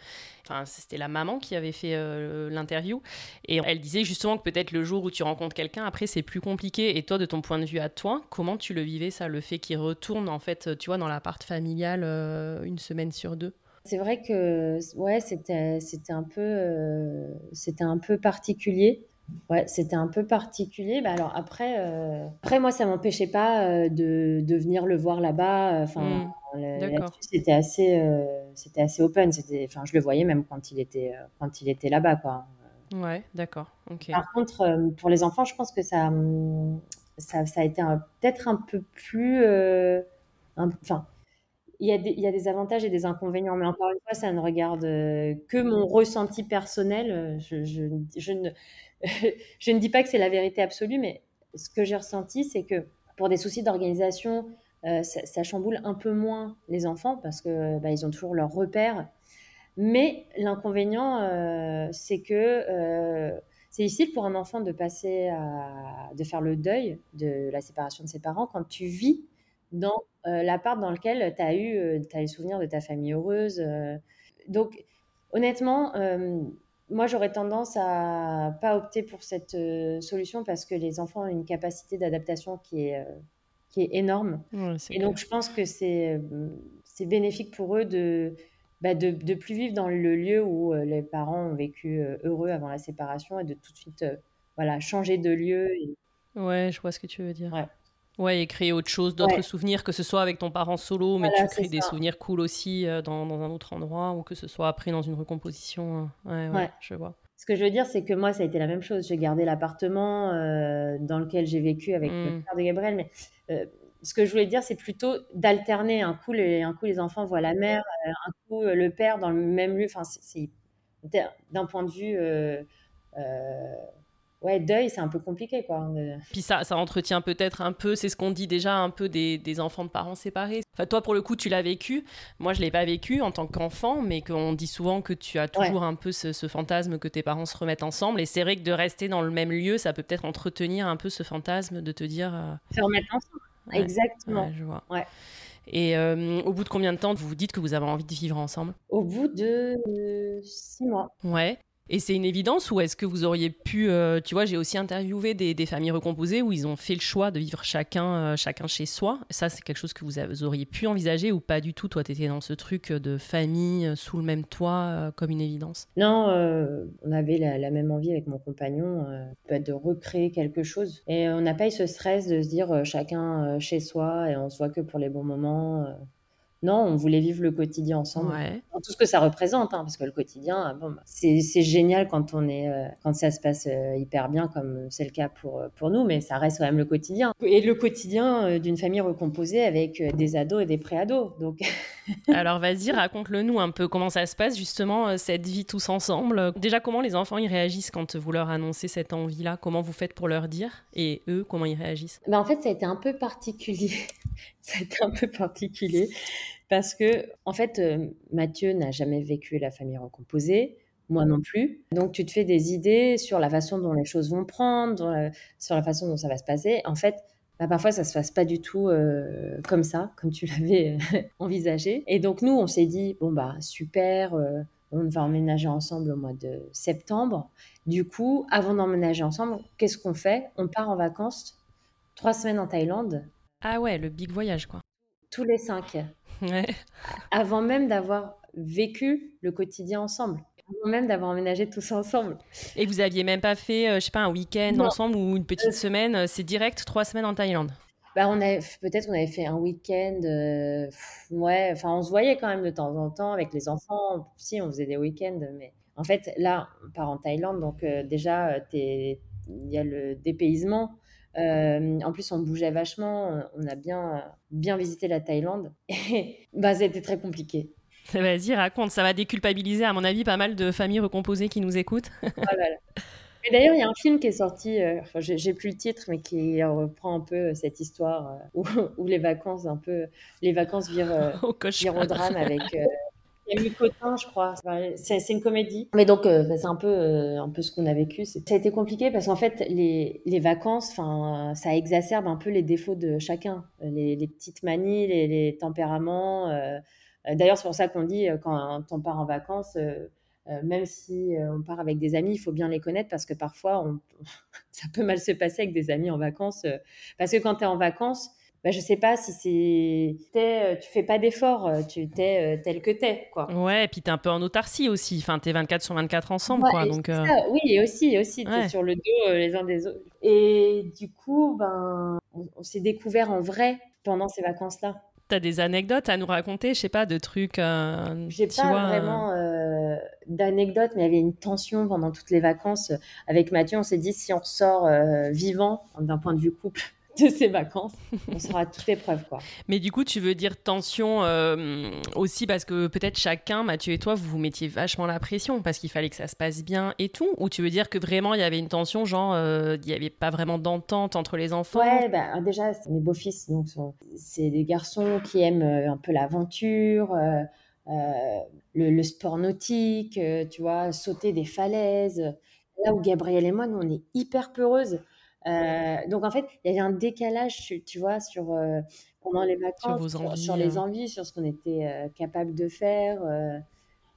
Enfin, c'était la maman qui avait fait euh, l'interview. Et elle disait justement que peut-être le jour où tu rencontres quelqu'un, après, c'est plus compliqué. Et toi, de ton point de vue à toi, comment tu le vivais, ça, le fait qu'il retourne, en fait, tu vois, dans l'appart familial euh, une semaine sur deux? C'est vrai que ouais, c'était un euh, c'était un peu particulier. Ouais, c'était un peu particulier. Bah alors après, euh, après moi, ça m'empêchait pas euh, de, de, venir le voir là-bas. Enfin, mmh. c'était assez, euh, c'était assez open. C'était, enfin, je le voyais même quand il était, quand il était là-bas, quoi. Ouais, d'accord. Ok. Par contre, pour les enfants, je pense que ça, ça, ça a été peut-être un peu plus, enfin. Il y, a des, avantages et des inconvénients, mais encore une fois, ça ne regarde que mon ressenti personnel. Je, je, ne, dis pas que c'est la vérité absolue, mais ce que j'ai ressenti, c'est que pour des soucis d'organisation, ça, chamboule un peu moins les enfants parce que bah, ont toujours leurs repères. Mais l'inconvénient, c'est que c'est difficile pour un enfant de passer à, de faire le deuil de la séparation de ses parents quand tu vis dans euh, l'appart dans lequel tu as eu euh, as les souvenirs de ta famille heureuse. Euh. Donc, honnêtement, moi, j'aurais tendance à pas opter pour cette solution parce que les enfants ont une capacité d'adaptation qui est, qui est énorme. Et donc, je pense que c'est bénéfique pour eux de bah, de, de plus vivre dans le lieu où euh, les parents ont vécu euh, heureux avant la séparation et de tout de suite euh, voilà, changer de lieu. Ouais, je vois ce que tu veux dire. Ouais. Ouais, et créer autre chose, d'autres souvenirs, que ce soit avec ton parent solo, mais tu crées des souvenirs cool aussi dans, dans, un autre endroit, ou que ce soit après dans une recomposition. Ouais, ouais, je vois. Ce que je veux dire, c'est que moi, ça a été la même chose. J'ai gardé l'appartement dans lequel j'ai vécu avec le mmh. père de Gabriel, mais ce que je voulais dire, c'est plutôt d'alterner. Un coup, les, un coup, les enfants voient la mère, euh, un coup, euh, le père dans le même lieu. Enfin, c'est d'un point de vue euh, ouais, deuil, c'est un peu compliqué, quoi. Puis ça, ça entretient peut-être un peu, c'est ce qu'on dit déjà, un peu des, des, enfants de parents séparés. Enfin, toi, pour le coup, tu l'as vécu. Moi, je l'ai pas vécu en tant qu'enfant, mais qu'on dit souvent que tu as toujours un peu ce, ce, fantasme que tes parents se remettent ensemble. Et c'est vrai que de rester dans le même lieu, ça peut peut-être entretenir un peu ce fantasme de te dire. Se remettre ensemble. Exactement. je vois. Et euh, au bout de combien de temps vous vous dites que vous avez envie de vivre ensemble? Au bout de six mois. Ouais. Et c'est une évidence ou est-ce que vous auriez pu, euh, tu vois, j'ai aussi interviewé des, familles recomposées où ils ont fait le choix de vivre chacun, euh, chacun chez soi. Ça, c'est quelque chose que vous, auriez pu envisager ou pas du tout? Toi, tu étais dans ce truc de famille, euh, sous le même toit, comme une évidence? Non, on avait la, même envie avec mon compagnon de recréer quelque chose. Et on n'a pas eu ce stress de se dire chacun chez soi et on se voit que pour les bons moments. Non, on voulait vivre le quotidien ensemble. Tout ce que ça représente, hein, parce que le quotidien, bon, bah, c'est génial quand on est, euh, quand ça se passe euh, hyper bien, comme c'est le cas pour euh, pour nous, mais ça reste quand même le quotidien. Et le quotidien d'une famille recomposée avec des ados et des pré-ados. Donc. Alors vas-y, raconte-le nous un peu comment ça se passe justement cette vie tous ensemble? Déjà comment les enfants ils réagissent quand vous leur annoncez cette envie-là? Comment vous faites pour leur dire? Et eux comment ils réagissent? Ben, en fait ça a été un peu particulier. ça a été un peu particulier parce que, en fait, euh, Mathieu n'a jamais vécu la famille recomposée, moi non plus. Donc, tu te fais des idées sur la façon dont les choses vont prendre, sur la façon dont ça va se passer. En fait, bah, parfois, ça se passe pas du tout euh, comme ça, comme tu l'avais envisagé. Et donc, nous, on s'est dit, bon, bah, super, euh, on va emménager ensemble au mois de septembre. Du coup, avant d'emménager ensemble, qu'est-ce qu'on fait? On part en vacances, trois semaines en Thaïlande. Ah ouais, le big voyage, quoi. Tous les cinq. Avant même d'avoir vécu le quotidien ensemble. Avant même d'avoir emménagé tous ensemble. Et vous aviez même pas fait, euh, je sais pas, un week-end ensemble ou une petite euh, semaine euh, C'est direct, trois semaines en Thaïlande? Bah, on peut-être on avait fait un week-end, ouais, enfin on se voyait quand même de temps en temps avec les enfants. Si on faisait des week-ends, mais en fait là on part en Thaïlande, donc déjà il y a le dépaysement, euh, en plus, on bougeait vachement. On a bien, bien visité la Thaïlande. Et bah, c'était très compliqué. Vas-y, raconte. Ça va déculpabiliser, à mon avis, pas mal de familles recomposées qui nous écoutent. Mais d'ailleurs, il y a un film qui est sorti, euh, enfin, j'ai plus le titre, mais qui reprend un peu cette histoire euh, où, les vacances, un peu, les vacances virent, virent au drame avec il y a eu Cotin, je crois. C'est une comédie. Mais donc, euh, c'est un peu, euh, un peu ce qu'on a vécu. Ça a été compliqué parce qu'en fait, les, les vacances, enfin, ça exacerbe un peu les défauts de chacun. Les, les petites manies, les, les tempéraments. Euh, d'ailleurs, c'est pour ça qu'on dit, quand on part en vacances, même si on part avec des amis, il faut bien les connaître parce que parfois, on, ça peut mal se passer avec des amis en vacances. parce que quand tu es en vacances, bah, je sais pas si c'est euh, tu fais pas d'efforts, euh, tu t'es euh, tel que t'es quoi. Ouais, et puis t'es un peu en autarcie aussi. Enfin, t'es 24 sur 24 ensemble quoi. Donc oui, et aussi, aussi t'es sur le dos les uns des autres. Et du coup, ben, on, s'est découvert en vrai pendant ces T'as des anecdotes à nous raconter, je sais pas, de trucs. J'ai pas vraiment d'anecdotes, mais il y avait une tension pendant toutes les vacances avec Mathieu. On s'est dit si on ressort vivant d'un point de vue couple de ses vacances. On sera à toute épreuve, quoi. Mais du coup, tu veux dire tension euh, aussi parce que peut-être chacun, Mathieu et toi, vous vous mettiez vachement la pression parce qu'il fallait que ça se passe bien et tout Ou tu veux dire que vraiment il y avait une tension, genre euh, il n'y avait pas vraiment d'entente entre les enfants? Ouais, bah, déjà, mes beaux-fils, donc c'est des garçons qui aiment euh, un peu l'aventure. le, le, sport nautique, tu vois, sauter des falaises. Là où Gabriel et moi, nous, on est hyper peureuses. Euh, donc en fait, il y avait un décalage, tu, vois, sur euh, pendant les vacances, sur, les hein. envies, sur ce qu'on était euh, capable de faire.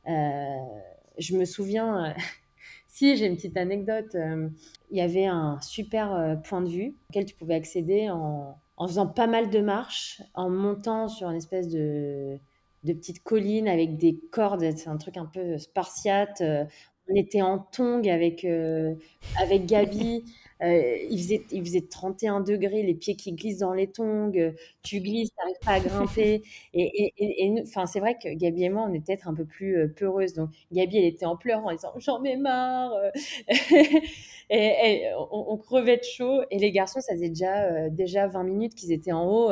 je me souviens, si j'ai une petite anecdote, il y avait un super point de vue auquel tu pouvais accéder en, en, faisant pas mal de marches, en montant sur une espèce de de petites collines avec des cordes, c'est un truc un peu spartiate. On était en tongue avec, avec Gabi. Euh, il, faisait, il faisait 31 degrés, les pieds qui glissent dans les tongs, euh, tu glisses, tu n'arrives pas à grimper. Et, et, enfin, c'est vrai que Gabi et moi, on est peut-être un peu plus euh, peureuses. Donc, Gabi, elle était en pleurs en disant J'en ai marre. et, on, crevait de chaud. Et les garçons, ça faisait déjà, déjà 20 minutes qu'ils étaient en haut.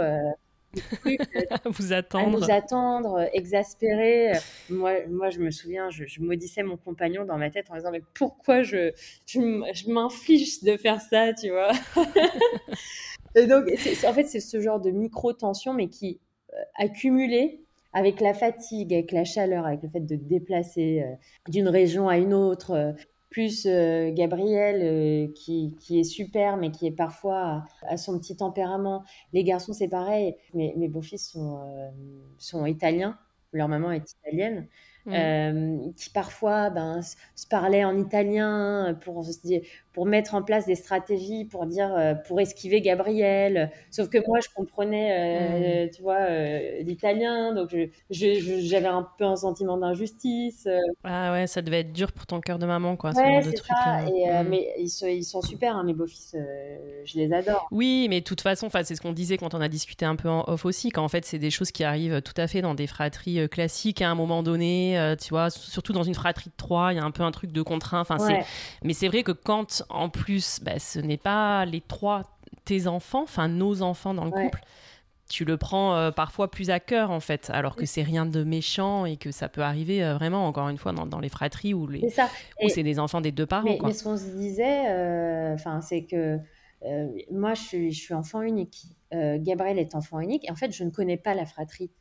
vous attendre. À nous attendre, exaspérés. Moi, moi, je me souviens, je, maudissais mon compagnon dans ma tête en disant Mais pourquoi je, je, m'inflige de faire ça, tu vois? Et donc, en fait, c'est ce genre de micro-tension, mais qui, euh, accumulé avec la fatigue, avec la chaleur, avec le fait de déplacer euh, d'une région à une autre, euh, plus euh, Gabriel euh, qui, qui, est super mais qui est parfois à, son petit tempérament. Les garçons c'est pareil, mes, mes beaux-fils sont, euh, sont italiens, leur maman est italienne. Mmh. Qui parfois ben, se parlaient en italien pour, pour mettre en place des stratégies pour dire euh, pour esquiver Gabriel. Sauf que moi, je comprenais, euh, mmh. tu vois, l'italien, donc j'avais un peu un sentiment d'injustice. Ah ouais, ça devait être dur pour ton cœur de maman, quoi. Ouais, c'est ça. Et, mmh. Mais ils sont, ils sont super, hein, mes beaux-fils, je les adore. Oui, mais de toute façon, c'est ce qu'on disait quand on a discuté un peu en off aussi, qu'en fait, c'est des choses qui arrivent tout à fait dans des fratries classiques à un moment donné. Euh, tu vois, surtout dans une fratrie de trois, il y a un peu un truc de contraint. Enfin, Mais c'est vrai que quand, en plus, bah, ce n'est pas les trois tes enfants, enfin nos enfants dans le couple, tu le prends euh, parfois plus à cœur en fait, alors que c'est rien de méchant et que ça peut arriver euh, vraiment, encore une fois, dans, les fratries où, les, c'est des enfants des deux parents. Mais, mais ce qu'on se disait, enfin, c'est que moi, je suis, je suis enfant unique. Gabriel est enfant unique. Et en fait, je ne connais pas la fratrie.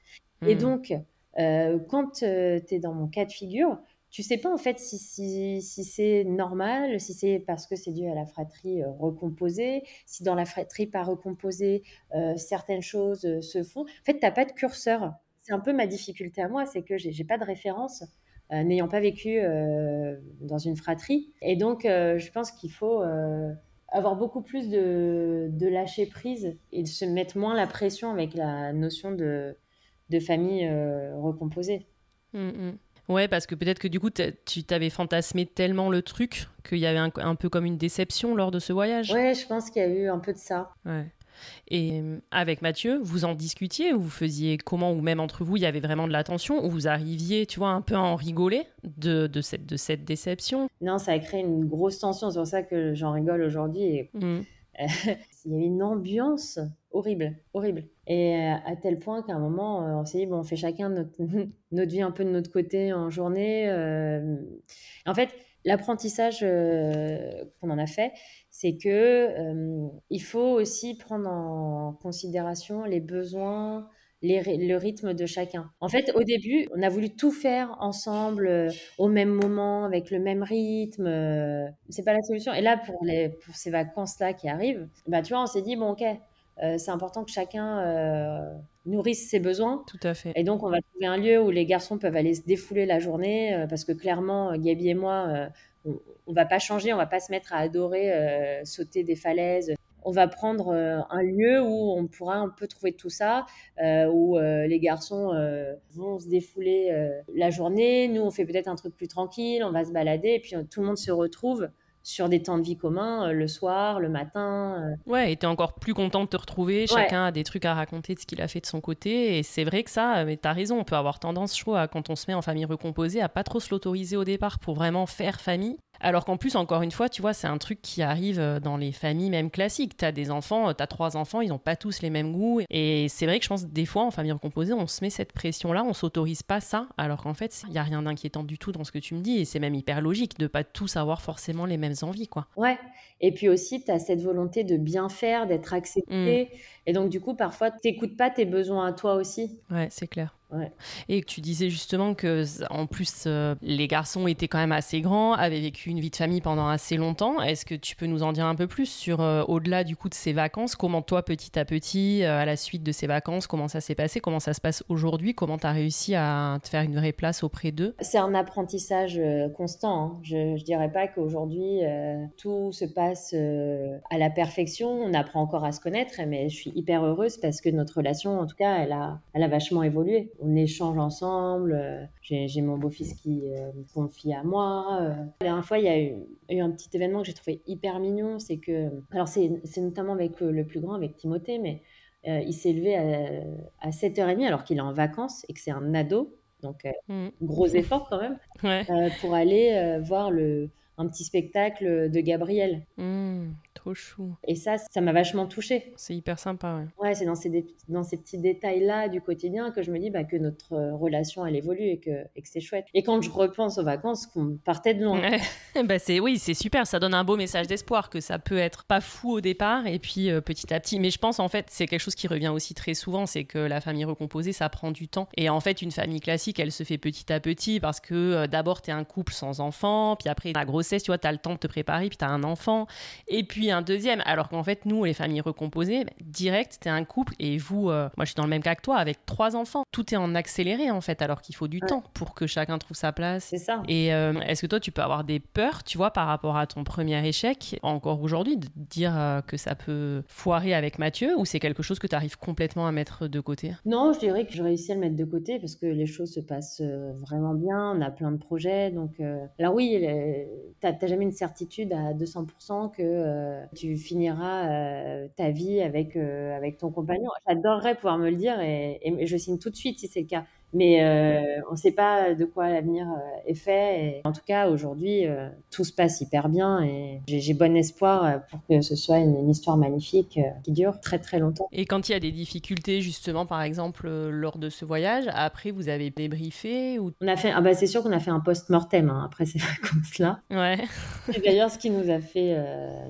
Et hmm. donc, euh, quand euh, tu es dans mon cas de figure, tu sais pas en fait si, si, si c'est normal, si c'est parce que c'est dû à la fratrie euh, recomposée, si dans la fratrie pas recomposée, certaines choses se font. En fait, tu n'as pas de curseur. C'est un peu ma difficulté à moi, c'est que j'ai pas de référence. n'ayant pas vécu dans une fratrie. Et donc, je pense qu'il faut avoir beaucoup plus de, de, lâcher prise et de se mettre moins la pression avec la notion de, de famille euh, recomposée. Mm, mm. Ouais, parce que peut-être que du coup, tu t'avais fantasmé tellement le truc qu'il y avait un, peu comme une déception lors de ce voyage. Ouais, je pense qu'il y a eu un peu de ça. Ouais. Et euh, avec Mathieu, vous en discutiez ou vous faisiez comment, ou même entre vous, il y avait vraiment de l'attention, ou vous arriviez, tu vois, un peu à en rigoler de, de, cette, de cette déception? Non, ça a créé une grosse tension, c'est pour ça que j'en rigole aujourd'hui. Et... Mm. il y avait une ambiance horrible, horrible. Et euh, à tel point qu'à un moment, euh, on s'est dit, bon, on fait chacun notre, notre, vie un peu de notre côté en journée. Euh. En fait, l'apprentissage qu'on en a fait, c'est que il faut aussi prendre en considération les besoins, le rythme de chacun. En fait, au début, on a voulu tout faire ensemble, au même moment, avec le même rythme. Euh, c'est pas la solution. Et là, pour, les, pour ces vacances-là qui arrivent, bah, tu vois, on s'est dit, bon, ok, euh, c'est important que chacun nourrisse ses besoins. Tout à fait. Et donc, on va trouver un lieu où les garçons peuvent aller se défouler la journée, parce que clairement, Gabi et moi, on, on va pas changer, on va pas se mettre à adorer sauter des falaises, on va prendre euh, un lieu où on pourra un peu trouver tout ça, euh, où euh, les garçons vont se défouler la journée, nous on fait peut-être un truc plus tranquille, on va se balader, et puis tout le monde se retrouve sur des temps de vie communs, le soir, le matin. Ouais, et t'es encore plus content de te retrouver, chacun a des trucs à raconter de ce qu'il a fait de son côté, et c'est vrai que ça, mais t'as raison, on peut avoir tendance, je crois, quand on se met en famille recomposée, à pas trop se l'autoriser au départ pour vraiment faire famille, Alors qu'en plus, encore une fois, tu vois, c'est un truc qui arrive euh, dans les familles même classiques. Tu as des enfants, euh, tu as trois enfants, ils n'ont pas tous les mêmes goûts. Et c'est vrai que je pense des fois, en famille recomposée, on se met cette pression-là, on s'autorise pas ça, alors qu'en fait, il n'y a rien d'inquiétant du tout dans ce que tu me dis. Et c'est même hyper logique de pas tous avoir forcément les mêmes envies, quoi. Ouais. Et puis aussi, tu as cette volonté de bien faire, d'être accepté. Mm. Et donc, du coup, parfois, tu n'écoutes pas tes besoins à toi aussi. Ouais, c'est clair. Et tu disais justement que, en plus, euh, les garçons étaient quand même assez grands, avaient vécu une vie de famille pendant assez longtemps. Est-ce que tu peux nous en dire un peu plus sur, euh, au-delà du coup de ces vacances, comment toi, petit à petit, euh, à la suite de ces vacances, comment ça s'est passé, comment ça se passe aujourd'hui, comment tu as réussi à te faire une vraie place auprès d'eux? C'est un apprentissage constant. Hein. Je, ne dirais pas qu'aujourd'hui tout se passe à la perfection. On apprend encore à se connaître, mais je suis hyper heureuse parce que notre relation, en tout cas, elle a, elle a vachement évolué on échange ensemble. Euh, j'ai mon beau-fils qui euh, me confie à moi. Euh. La dernière fois, il y a eu, un petit événement que j'ai trouvé hyper mignon. C'est que, alors c'est notamment avec le plus grand, avec Timothée, mais il s'est levé à, 7h30 alors qu'il est en vacances et que c'est un ado. Donc, mmh. gros effort quand même. pour aller voir le, un petit spectacle de Gabriel. Mmh chou. Et ça, ça m'a vachement touchée. C'est hyper sympa, ouais. Ouais, c'est dans ces, dans ces petits détails-là du quotidien que je me dis bah, que notre euh, relation, elle évolue et que, et que c'est chouette. Et quand je repense aux vacances, qu'on partait de loin. bah c'est, oui, c'est super. Ça donne un beau message d'espoir que ça peut être pas fou au départ et puis euh, petit à petit. Mais je pense, en fait, c'est quelque chose qui revient aussi très souvent, c'est que la famille recomposée, ça prend du temps. Et en fait, une famille classique, elle se fait petit à petit parce que euh, d'abord, tu es un couple sans enfant, puis après, la grossesse, tu vois, tu as le temps de te préparer, puis tu as un enfant. Et puis, un deuxième. Alors qu'en fait, nous, les familles recomposées, bah, direct, t'es un couple et vous, euh, moi je suis dans le même cas que toi, avec trois enfants. Tout est en accéléré en fait, alors qu'il faut du temps pour que chacun trouve sa place. C'est ça. Et euh, est-ce que toi, tu peux avoir des peurs, tu vois, par rapport à ton premier échec, encore aujourd'hui, de dire euh, que ça peut foirer avec Mathieu ou c'est quelque chose que tu arrives complètement à mettre de côté? Non, je dirais que je réussis à le mettre de côté parce que les choses se passent vraiment bien. On a plein de projets. Donc, alors oui, t'as jamais une certitude à 200% que tu finiras euh, ta vie avec, euh, avec ton compagnon. J'adorerais pouvoir me le dire et, et, je signe tout de suite si c'est le cas. Mais euh, on ne sait pas de quoi l'avenir euh, est fait. Et en tout cas, aujourd'hui, euh, tout se passe hyper bien et j'ai bon espoir pour que ce soit une, histoire magnifique qui dure très très longtemps. Et quand il y a des difficultés, justement, par exemple, lors de ce voyage, après, vous avez débriefé ou... On a fait, ah bah c'est sûr qu'on a fait un post-mortem hein, après ces vacances-là. Ouais. d'ailleurs, ce qui nous a fait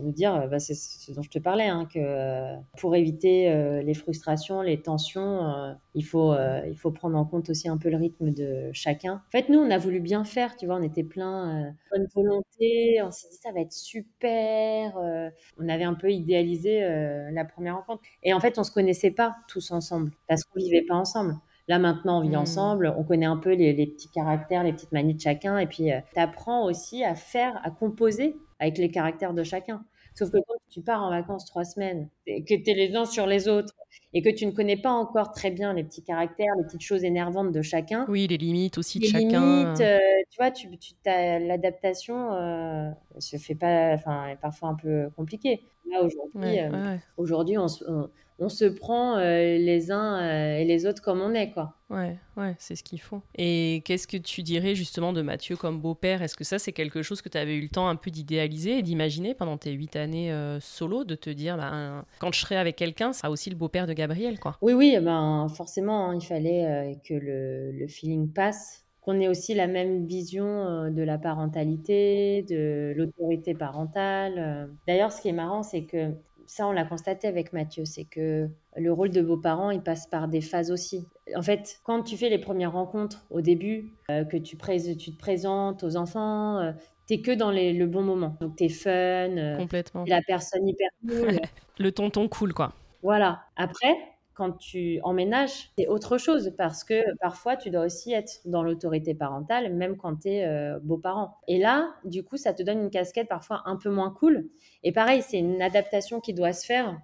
nous dire, bah, c'est ce dont je te parlais, hein, que pour éviter les frustrations, les tensions, il, faut, il faut prendre en compte aussi un peu le rythme de chacun. En fait, nous, on a voulu bien faire, tu vois, on était plein de euh, bonne volonté, on s'est dit ça va être super. Euh. on avait un peu idéalisé euh, la première rencontre. Et en fait, on se connaissait pas tous ensemble parce qu'on vivait pas ensemble. Là, maintenant, on vit mmh. ensemble, on connaît un peu les, petits caractères, les petites manies de chacun. Et puis, tu apprends aussi à faire, à composer avec les caractères de chacun. Sauf que quand tu pars en vacances trois semaines, et que tu es les uns sur les autres, et que tu ne connais pas encore très bien les petits caractères, les petites choses énervantes de chacun. Oui, les limites aussi de chacun. Limites, euh, tu vois, tu, tu l'adaptation euh, se fait pas, enfin, est parfois un peu compliquée. Là, aujourd'hui, euh, aujourd'hui on, on, on se prend euh, les uns et les autres comme on est, quoi. Ouais, ouais, c'est ce qu'il faut. Et qu'est-ce que tu dirais justement de Mathieu comme beau-père? Est-ce que ça, c'est quelque chose que tu avais eu le temps un peu d'idéaliser et d'imaginer pendant tes huit années solo, de te dire, ben, quand je serai avec quelqu'un, ça sera aussi le beau-père de Gabriel, quoi? Oui, oui, ben, forcément, hein, il fallait que le, le, feeling passe, qu'on ait aussi la même vision de la parentalité, de l'autorité parentale. D'ailleurs, ce qui est marrant, c'est que ça, on l'a constaté avec Mathieu, c'est que le rôle de beau-parent, il passe par des phases aussi. En fait, quand tu fais les premières rencontres au début, euh, que tu, tu, te présentes aux enfants, euh, t'es que dans le bon moment. Donc, t'es fun. Euh, Complètement. La personne hyper cool. le tonton cool, quoi. Voilà. Après, quand tu emménages, c'est autre chose parce que parfois tu dois aussi être dans l'autorité parentale, même quand tu es euh, beau-parent. Et là, du coup, ça te donne une casquette parfois un peu moins cool. Et pareil, c'est une adaptation qui doit se faire.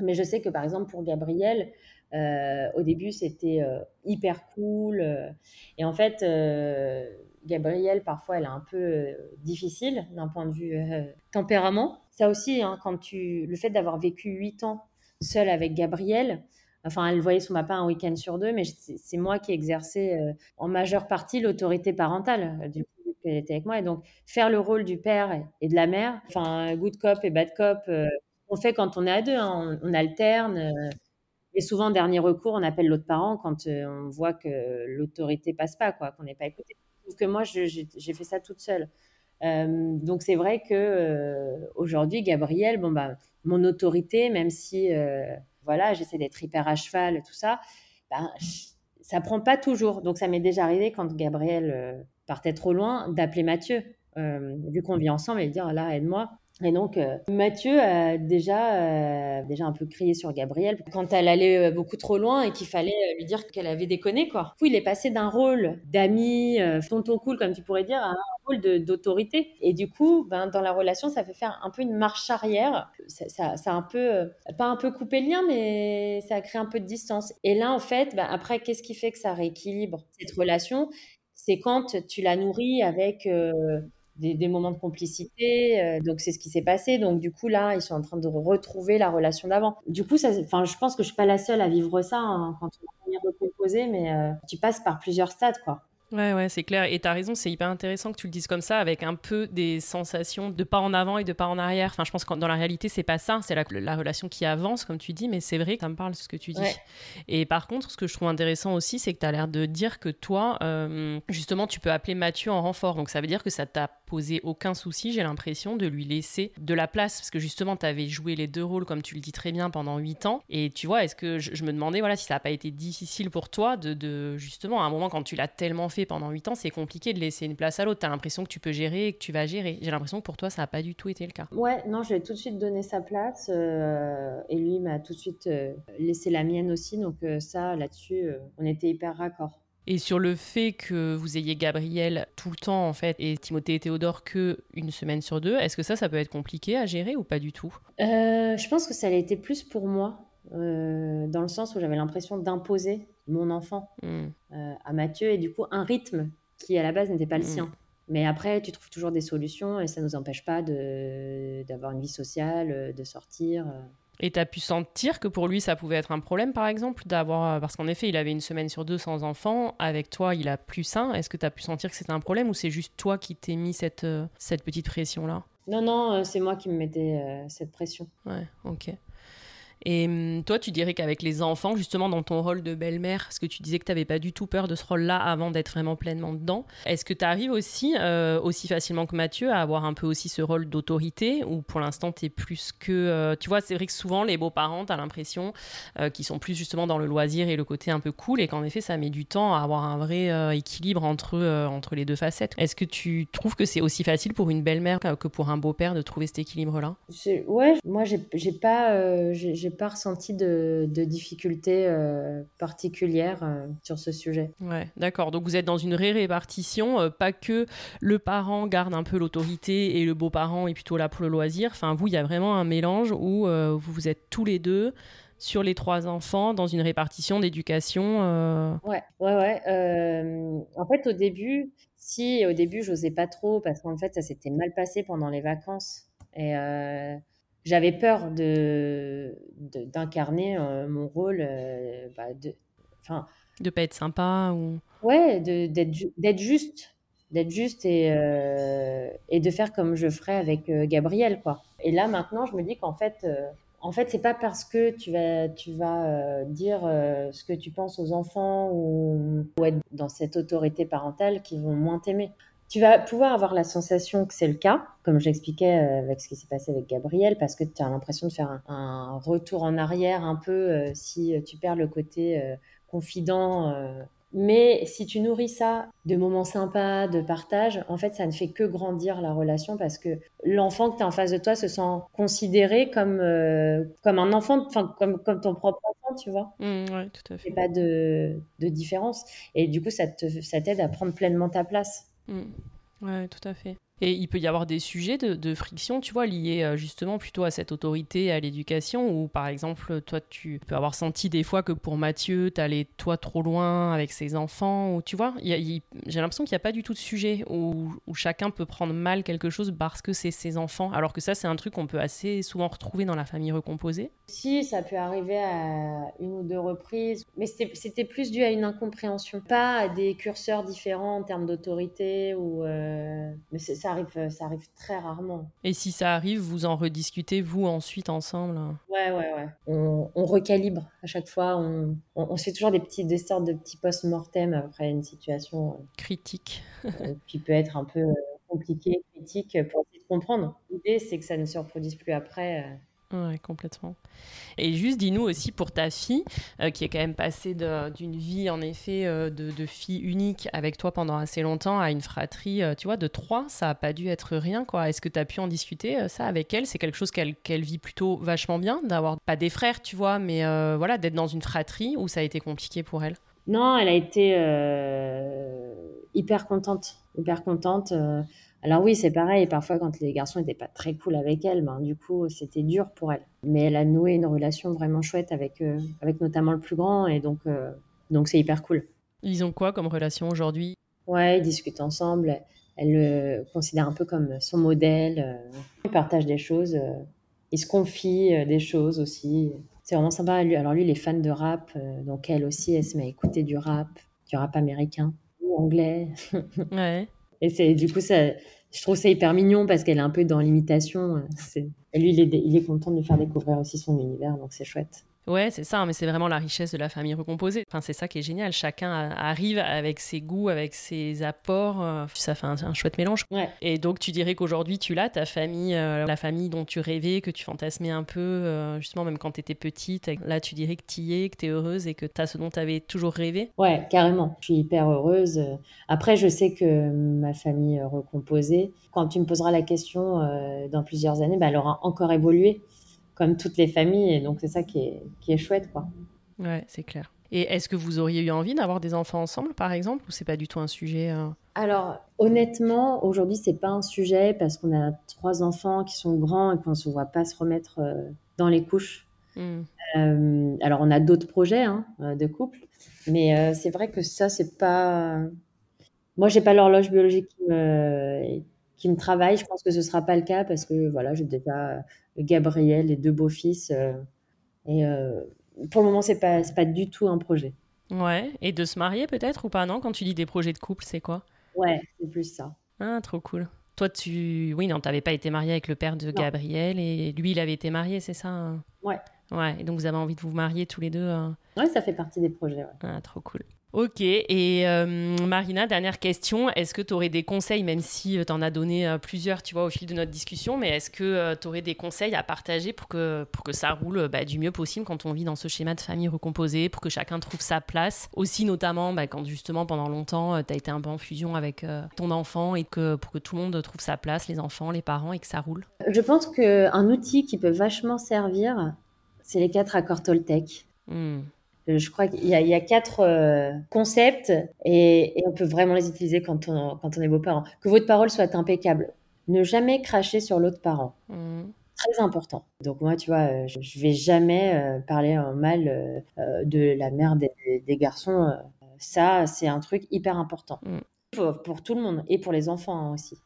Mais je sais que par exemple pour Gabriel, euh, au début c'était euh, hyper cool. et en fait, Gabriel, parfois, elle est un peu difficile d'un point de vue tempérament. Ça aussi, hein, quand tu, le fait d'avoir vécu huit ans seule avec Gabriel. Enfin, elle voyait son papa un week-end sur deux, mais c'est moi qui exerçais euh, en majeure partie l'autorité parentale. Du coup, qu'elle était avec moi. Et donc, faire le rôle du père et de la mère, enfin, good cop et bad cop, on fait quand on est à deux, hein, on, alterne. et souvent, dernier recours, on appelle l'autre parent quand on voit que l'autorité passe pas, quoi, qu'on n'est pas écouté. Parce que moi, j'ai fait ça toute seule. donc c'est vrai que aujourd'hui, Gabriel, bon bah, mon autorité, même si voilà, j'essaie d'être hyper à cheval, tout ça, ben, ça prend pas toujours. Donc ça m'est déjà arrivé quand Gabriel partait trop loin d'appeler Mathieu, vu qu'on vit ensemble et de dire là aide-moi. Et donc, euh, Mathieu a déjà, euh, déjà un peu crié sur Gabriel quand elle allait euh, beaucoup trop loin et qu'il fallait lui dire qu'elle avait déconné, quoi. Du coup, il est passé d'un rôle d'ami, tonton cool, comme tu pourrais dire, à un rôle d'autorité. Et du coup, ben, dans la relation, ça fait faire un peu une marche arrière. Ça, a un peu, pas un peu coupé le lien, mais ça a créé un peu de distance. Et là, en fait, ben, après, qu'est-ce qui fait que ça rééquilibre cette relation? C'est quand tu la nourris avec des, moments de complicité. Euh, donc c'est ce qui s'est passé. Donc du coup là, ils sont en train de retrouver la relation d'avant. Du coup, ça, enfin, je pense que je suis pas la seule à vivre ça hein, quand on est recomposé, mais euh, tu passes par plusieurs stades, quoi. Ouais, ouais, c'est clair. Et tu as raison, c'est hyper intéressant que tu le dises comme ça, avec un peu des sensations de pas en avant et de pas en arrière. Enfin, je pense que dans la réalité, c'est pas ça. C'est la, la, relation qui avance, comme tu dis, mais c'est vrai que ça me parle ce que tu dis. Et par contre, ce que je trouve intéressant aussi, c'est que tu as l'air de dire que toi, euh, justement, tu peux appeler Mathieu en renfort. Donc ça veut dire que ça t'a posé aucun souci, j'ai l'impression, de lui laisser de la place. Parce que justement, tu avais joué les deux rôles, comme tu le dis très bien, pendant huit ans. Et tu vois, est-ce que je, me demandais, voilà, si ça n'a pas été difficile pour toi de, de, justement, à un moment, quand tu l'as tellement fait pendant huit ans, c'est compliqué de laisser une place à l'autre. Tu as l'impression que tu peux gérer et que tu vas gérer. J'ai l'impression que pour toi, ça n'a pas du tout été le cas. Ouais, non, je lui ai tout de suite donné sa place euh, et lui m'a tout de suite euh, laissé la mienne aussi. Donc euh, ça, là-dessus, on était hyper raccord. Et sur le fait que vous ayez Gabriel tout le temps, en fait, et Timothée et Théodore que une semaine sur deux, est-ce que ça, ça peut être compliqué à gérer ou pas du tout? Je pense que ça a été plus pour moi, dans le sens où j'avais l'impression d'imposer mon enfant hmm. à Mathieu, et du coup, un rythme qui à la base n'était pas le mm. sien. Mais après, tu trouves toujours des solutions et ça ne nous empêche pas d'avoir une vie sociale, euh, de sortir. Euh. Et tu as pu sentir que pour lui, ça pouvait être un problème, par exemple, d'avoir. Parce qu'en effet, il avait une semaine sur deux sans enfant. Avec toi, il a plus sain. Est-ce que tu as pu sentir que c'était un problème ou c'est juste toi qui t'es mis cette, euh, cette petite pression-là? Non, non, c'est moi qui me mettais cette pression. Ouais, ok. Et hum, toi, tu dirais qu'avec les enfants, justement dans ton rôle de belle-mère, parce que tu disais que tu n'avais pas du tout peur de ce rôle-là avant d'être vraiment pleinement dedans, est-ce que tu arrives aussi, euh, aussi facilement que Mathieu, à avoir un peu aussi ce rôle d'autorité, ou pour l'instant, tu es plus que... Euh, tu vois, c'est vrai que souvent, les beaux-parents, tu as l'impression euh, qu'ils sont plus justement dans le loisir et le côté un peu cool, et qu'en effet, ça met du temps à avoir un vrai équilibre entre, entre les deux facettes. Est-ce que tu trouves que c'est aussi facile pour une belle-mère que pour un beau-père de trouver cet équilibre-là? Ouais, moi, j'ai pas... j'ai pas ressenti de, difficultés euh, particulières euh, sur ce sujet. Ouais, d'accord. Donc vous êtes dans une ré-répartition, euh, pas que le parent garde un peu l'autorité et le beau-parent est plutôt là pour le loisir. Enfin, vous, il y a vraiment un mélange où vous êtes tous les deux sur les trois enfants dans une répartition d'éducation. Ouais, ouais, ouais. en fait, au début, si au début, j'osais pas trop parce qu'en fait, ça s'était mal passé pendant les vacances. Et j'avais peur de d'incarner euh, mon rôle euh, bah, de enfin de pas être sympa ou ouais d'être d'être juste d'être juste et euh, et de faire comme je ferais avec Gabriel quoi. Et là maintenant je me dis qu'en fait en fait c'est pas parce que tu vas tu vas dire ce que tu penses aux enfants ou, ou être dans cette autorité parentale qu'ils vont moins t'aimer tu vas pouvoir avoir la sensation que c'est le cas, comme j'expliquais euh, avec ce qui s'est passé avec Gabriel, parce que tu as l'impression de faire un, retour en arrière un peu euh, si tu perds le côté euh, confident. Mais si tu nourris ça de moments sympas, de partage, en fait, ça ne fait que grandir la relation parce que l'enfant que tu as en face de toi se sent considéré comme, comme un enfant, enfin, comme, comme ton propre enfant, tu vois. Mmh, ouais, tout à fait. Il n'y a pas de, de, différence. Et du coup, ça t'aide ça à prendre pleinement ta place. Mm. Ouais, tout à fait. Et il peut y avoir des sujets de, friction, tu vois, liés euh, justement plutôt à cette autorité, à l'éducation, ou par exemple, toi, tu peux avoir senti des fois que pour Mathieu, t'allais toi trop loin avec ses enfants, ou tu vois, j'ai l'impression qu'il n'y a pas du tout de sujet où, où, chacun peut prendre mal quelque chose parce que c'est ses enfants, alors que ça, c'est un truc qu'on peut assez souvent retrouver dans la famille recomposée. Si, ça peut arriver à une ou deux reprises, mais c'était plus dû à une incompréhension, pas à des curseurs différents en termes d'autorité, ou euh... mais ça arrive, ça arrive très rarement. Et si ça arrive, vous en rediscutez, vous, ensuite, ensemble? Ouais, ouais, ouais. On, recalibre à chaque fois, on, on, se fait toujours des, petits, des sortes de petits post-mortem après une situation... Euh, Critique. Euh, qui peut être un peu euh, compliquée, critique, pour essayer de comprendre. L'idée, c'est que ça ne se reproduise plus après Ouais, complètement. Et juste dis-nous aussi pour ta fille, euh, qui est quand même passée d'une vie en effet euh, de, fille unique avec toi pendant assez longtemps à une fratrie, euh, tu vois, de trois, ça a pas dû être rien, quoi. Est-ce que tu as pu en discuter ça avec elle? C'est quelque chose qu'elle vit plutôt vachement bien, d'avoir pas des frères, tu vois, mais voilà, d'être dans une fratrie où ça a été compliqué pour elle? Non, elle a été hyper contente, hyper contente. Alors oui, c'est pareil, parfois quand les garçons n'étaient pas très cool avec elle, ben, du coup c'était dur pour elle. Mais elle a noué une relation vraiment chouette avec, euh, avec notamment le plus grand et donc euh, donc c'est hyper cool. Ils ont quoi comme relation aujourd'hui? Ouais, ils discutent ensemble. Elle le considère un peu comme son modèle. Euh. Ils partagent des choses. Ils se confient des choses aussi. C'est vraiment sympa. Alors lui, il est fan de rap, donc elle aussi, elle se met à écouter du rap, du rap américain ou anglais. Ouais. Et c'est du coup ça, je trouve ça hyper mignon parce qu'elle est un peu dans l'imitation. Et lui, il est, il est content de lui faire découvrir aussi son univers, donc c'est chouette. Ouais, c'est ça, mais c'est vraiment la richesse de la famille recomposée. Enfin, c'est ça qui est génial. Chacun arrive avec ses goûts, avec ses apports. Euh, ça fait un, chouette mélange. Et donc, tu dirais qu'aujourd'hui, tu l'as, ta famille, euh, la famille dont tu rêvais, que tu fantasmais un peu, euh, justement, même quand tu étais petite. Là, tu dirais que tu y es, que tu es heureuse et que tu as ce dont tu avais toujours rêvé? Ouais, carrément. Je suis hyper heureuse. Après, je sais que ma famille recomposée, quand tu me poseras la question dans plusieurs années, bah, elle aura encore évolué comme toutes les familles. Et donc, c'est ça qui est, qui est chouette, quoi. Ouais, c'est clair. Et est-ce que vous auriez eu envie d'avoir des enfants ensemble, par exemple, ou c'est pas du tout un sujet euh? Alors, honnêtement, aujourd'hui, c'est pas un sujet parce qu'on a trois enfants qui sont grands et qu'on se voit pas se remettre euh, dans les couches. Hmm. Euh, alors, on a d'autres projets hein, de couple, mais c'est vrai que ça, c'est pas. Moi, j'ai pas l'horloge biologique qui me, qui me travaille. Je pense que ce sera pas le cas parce que voilà, j'ai déjà Gabriel et deux beaux-fils. Euh, et euh, pour le moment, c'est pas, pas du tout un projet. Ouais, et de se marier peut-être ou pas, non? Quand tu dis des projets de couple, c'est quoi? Ouais, c'est plus ça. Ah, trop cool. Toi, tu. Oui, non, tu n'avais pas été marié avec le père de Gabriel et lui, il avait été marié, c'est ça hein? Ouais. Ouais, et donc vous avez envie de vous marier tous les deux hein? Ouais, ça fait partie des projets. Ah, trop cool. Ok, et euh, Marina, dernière question, est-ce que tu aurais des conseils, même si euh, tu en as donné euh, plusieurs, tu vois, au fil de notre discussion, mais est-ce que tu aurais des conseils à partager pour que, pour que ça roule bah, du mieux possible quand on vit dans ce schéma de famille recomposée, pour que chacun trouve sa place, aussi notamment bah, quand justement pendant longtemps tu as été un peu en fusion avec ton enfant et que pour que tout le monde trouve sa place, les enfants, les parents, et que ça roule? Je pense qu'un outil qui peut vachement servir, c'est les quatre accords Toltec. Hmm. Euh, je crois qu'il y, y, a quatre euh, concepts et, et, on peut vraiment les utiliser quand on, quand on est beaux-parents. Que votre parole soit impeccable. Ne jamais cracher sur l'autre parent. Mmh. Très important. Donc moi, tu vois, euh, je, je vais jamais parler en mal de la mère des, des garçons. Ça, c'est un truc hyper important. Mmh. Pour, pour, tout le monde et pour les enfants hein, aussi.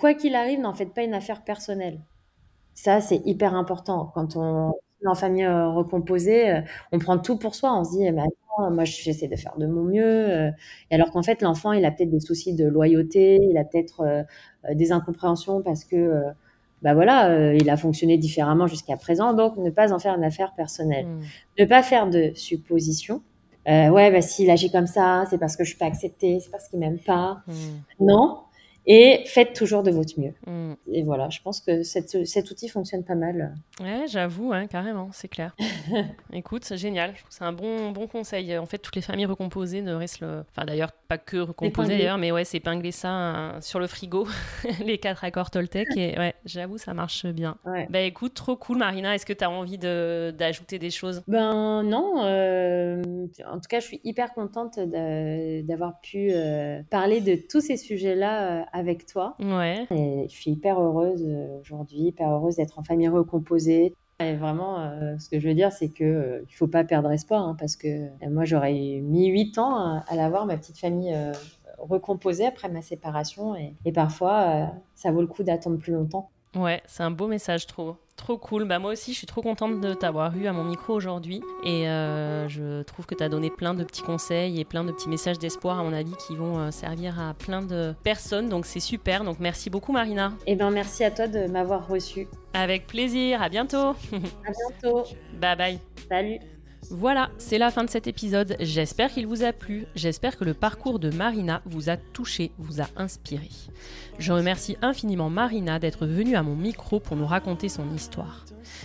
quoi qu'il arrive, n'en faites pas une affaire personnelle. Ça, c'est hyper important. Quand on, en famille euh, recomposée, euh, on prend tout pour soi. On se dit, mais attends, moi, j'essaie de faire de mon mieux. Euh. Et alors qu'en fait, l'enfant, il a peut-être des soucis de loyauté, il a peut-être des incompréhensions parce que, bah voilà, il a fonctionné différemment jusqu'à présent. Donc, ne pas en faire une affaire personnelle. Mmh. Ne pas faire de suppositions. ouais, bah, s'il agit comme ça, c'est parce que je suis pas acceptée, c'est parce qu'il m'aime pas. Mmh. Non, et faites toujours de votre mieux. Mm. Et voilà, je pense que cette, cet outil fonctionne pas mal. Ouais, j'avoue, hein, carrément, c'est clair. Écoute, c'est génial. C'est un bon, bon conseil. En fait, toutes les familles recomposées ne restent le. Enfin, d'ailleurs, pas que recomposées d'ailleurs, mais ouais, c'est épingler ça hein, sur le frigo, les quatre accords Toltec. Et ouais, j'avoue, ça marche bien. Ouais. Bah écoute, trop cool, Marina. Est-ce que tu as envie d'ajouter des choses? Ben non. Euh, en tout cas, je suis hyper contente d'avoir pu euh, parler de tous ces sujets-là euh, avec toi. Ouais. Et je suis hyper heureuse aujourd'hui, hyper heureuse d'être en famille recomposée. Et vraiment, ce que je veux dire, c'est que ne il faut pas perdre espoir, hein, parce que moi, j'aurais mis 8 ans à, à l'avoir, ma petite famille recomposer après ma séparation. Et, parfois, euh, ça vaut le coup d'attendre plus longtemps. Ouais, c'est un beau message, trop. Trop cool. Bah, moi aussi, je suis trop contente de t'avoir eu à mon micro aujourd'hui. Et euh, je trouve que tu as donné plein de petits conseils et plein de petits messages d'espoir, à mon avis, qui vont euh, servir à plein de personnes. Donc, c'est super. Donc, merci beaucoup, Marina. Et eh bien, merci à toi de m'avoir reçu. Avec plaisir. À bientôt. à bientôt. Bye bye. Salut. Voilà, c'est la fin de cet épisode. J'espère qu'il vous a plu. J'espère que le parcours de Marina vous a touché, vous a inspiré. Je remercie infiniment Marina d'être venue à mon micro pour nous raconter son histoire.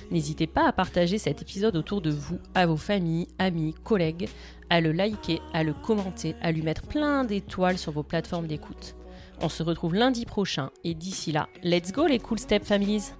N'hésitez pas à partager cet épisode autour de vous, à vos familles, amis, collègues, à le liker, à le commenter, à lui mettre plein d'étoiles sur vos plateformes d'écoute. On se retrouve lundi prochain et d'ici là, let's go les Cool Step Families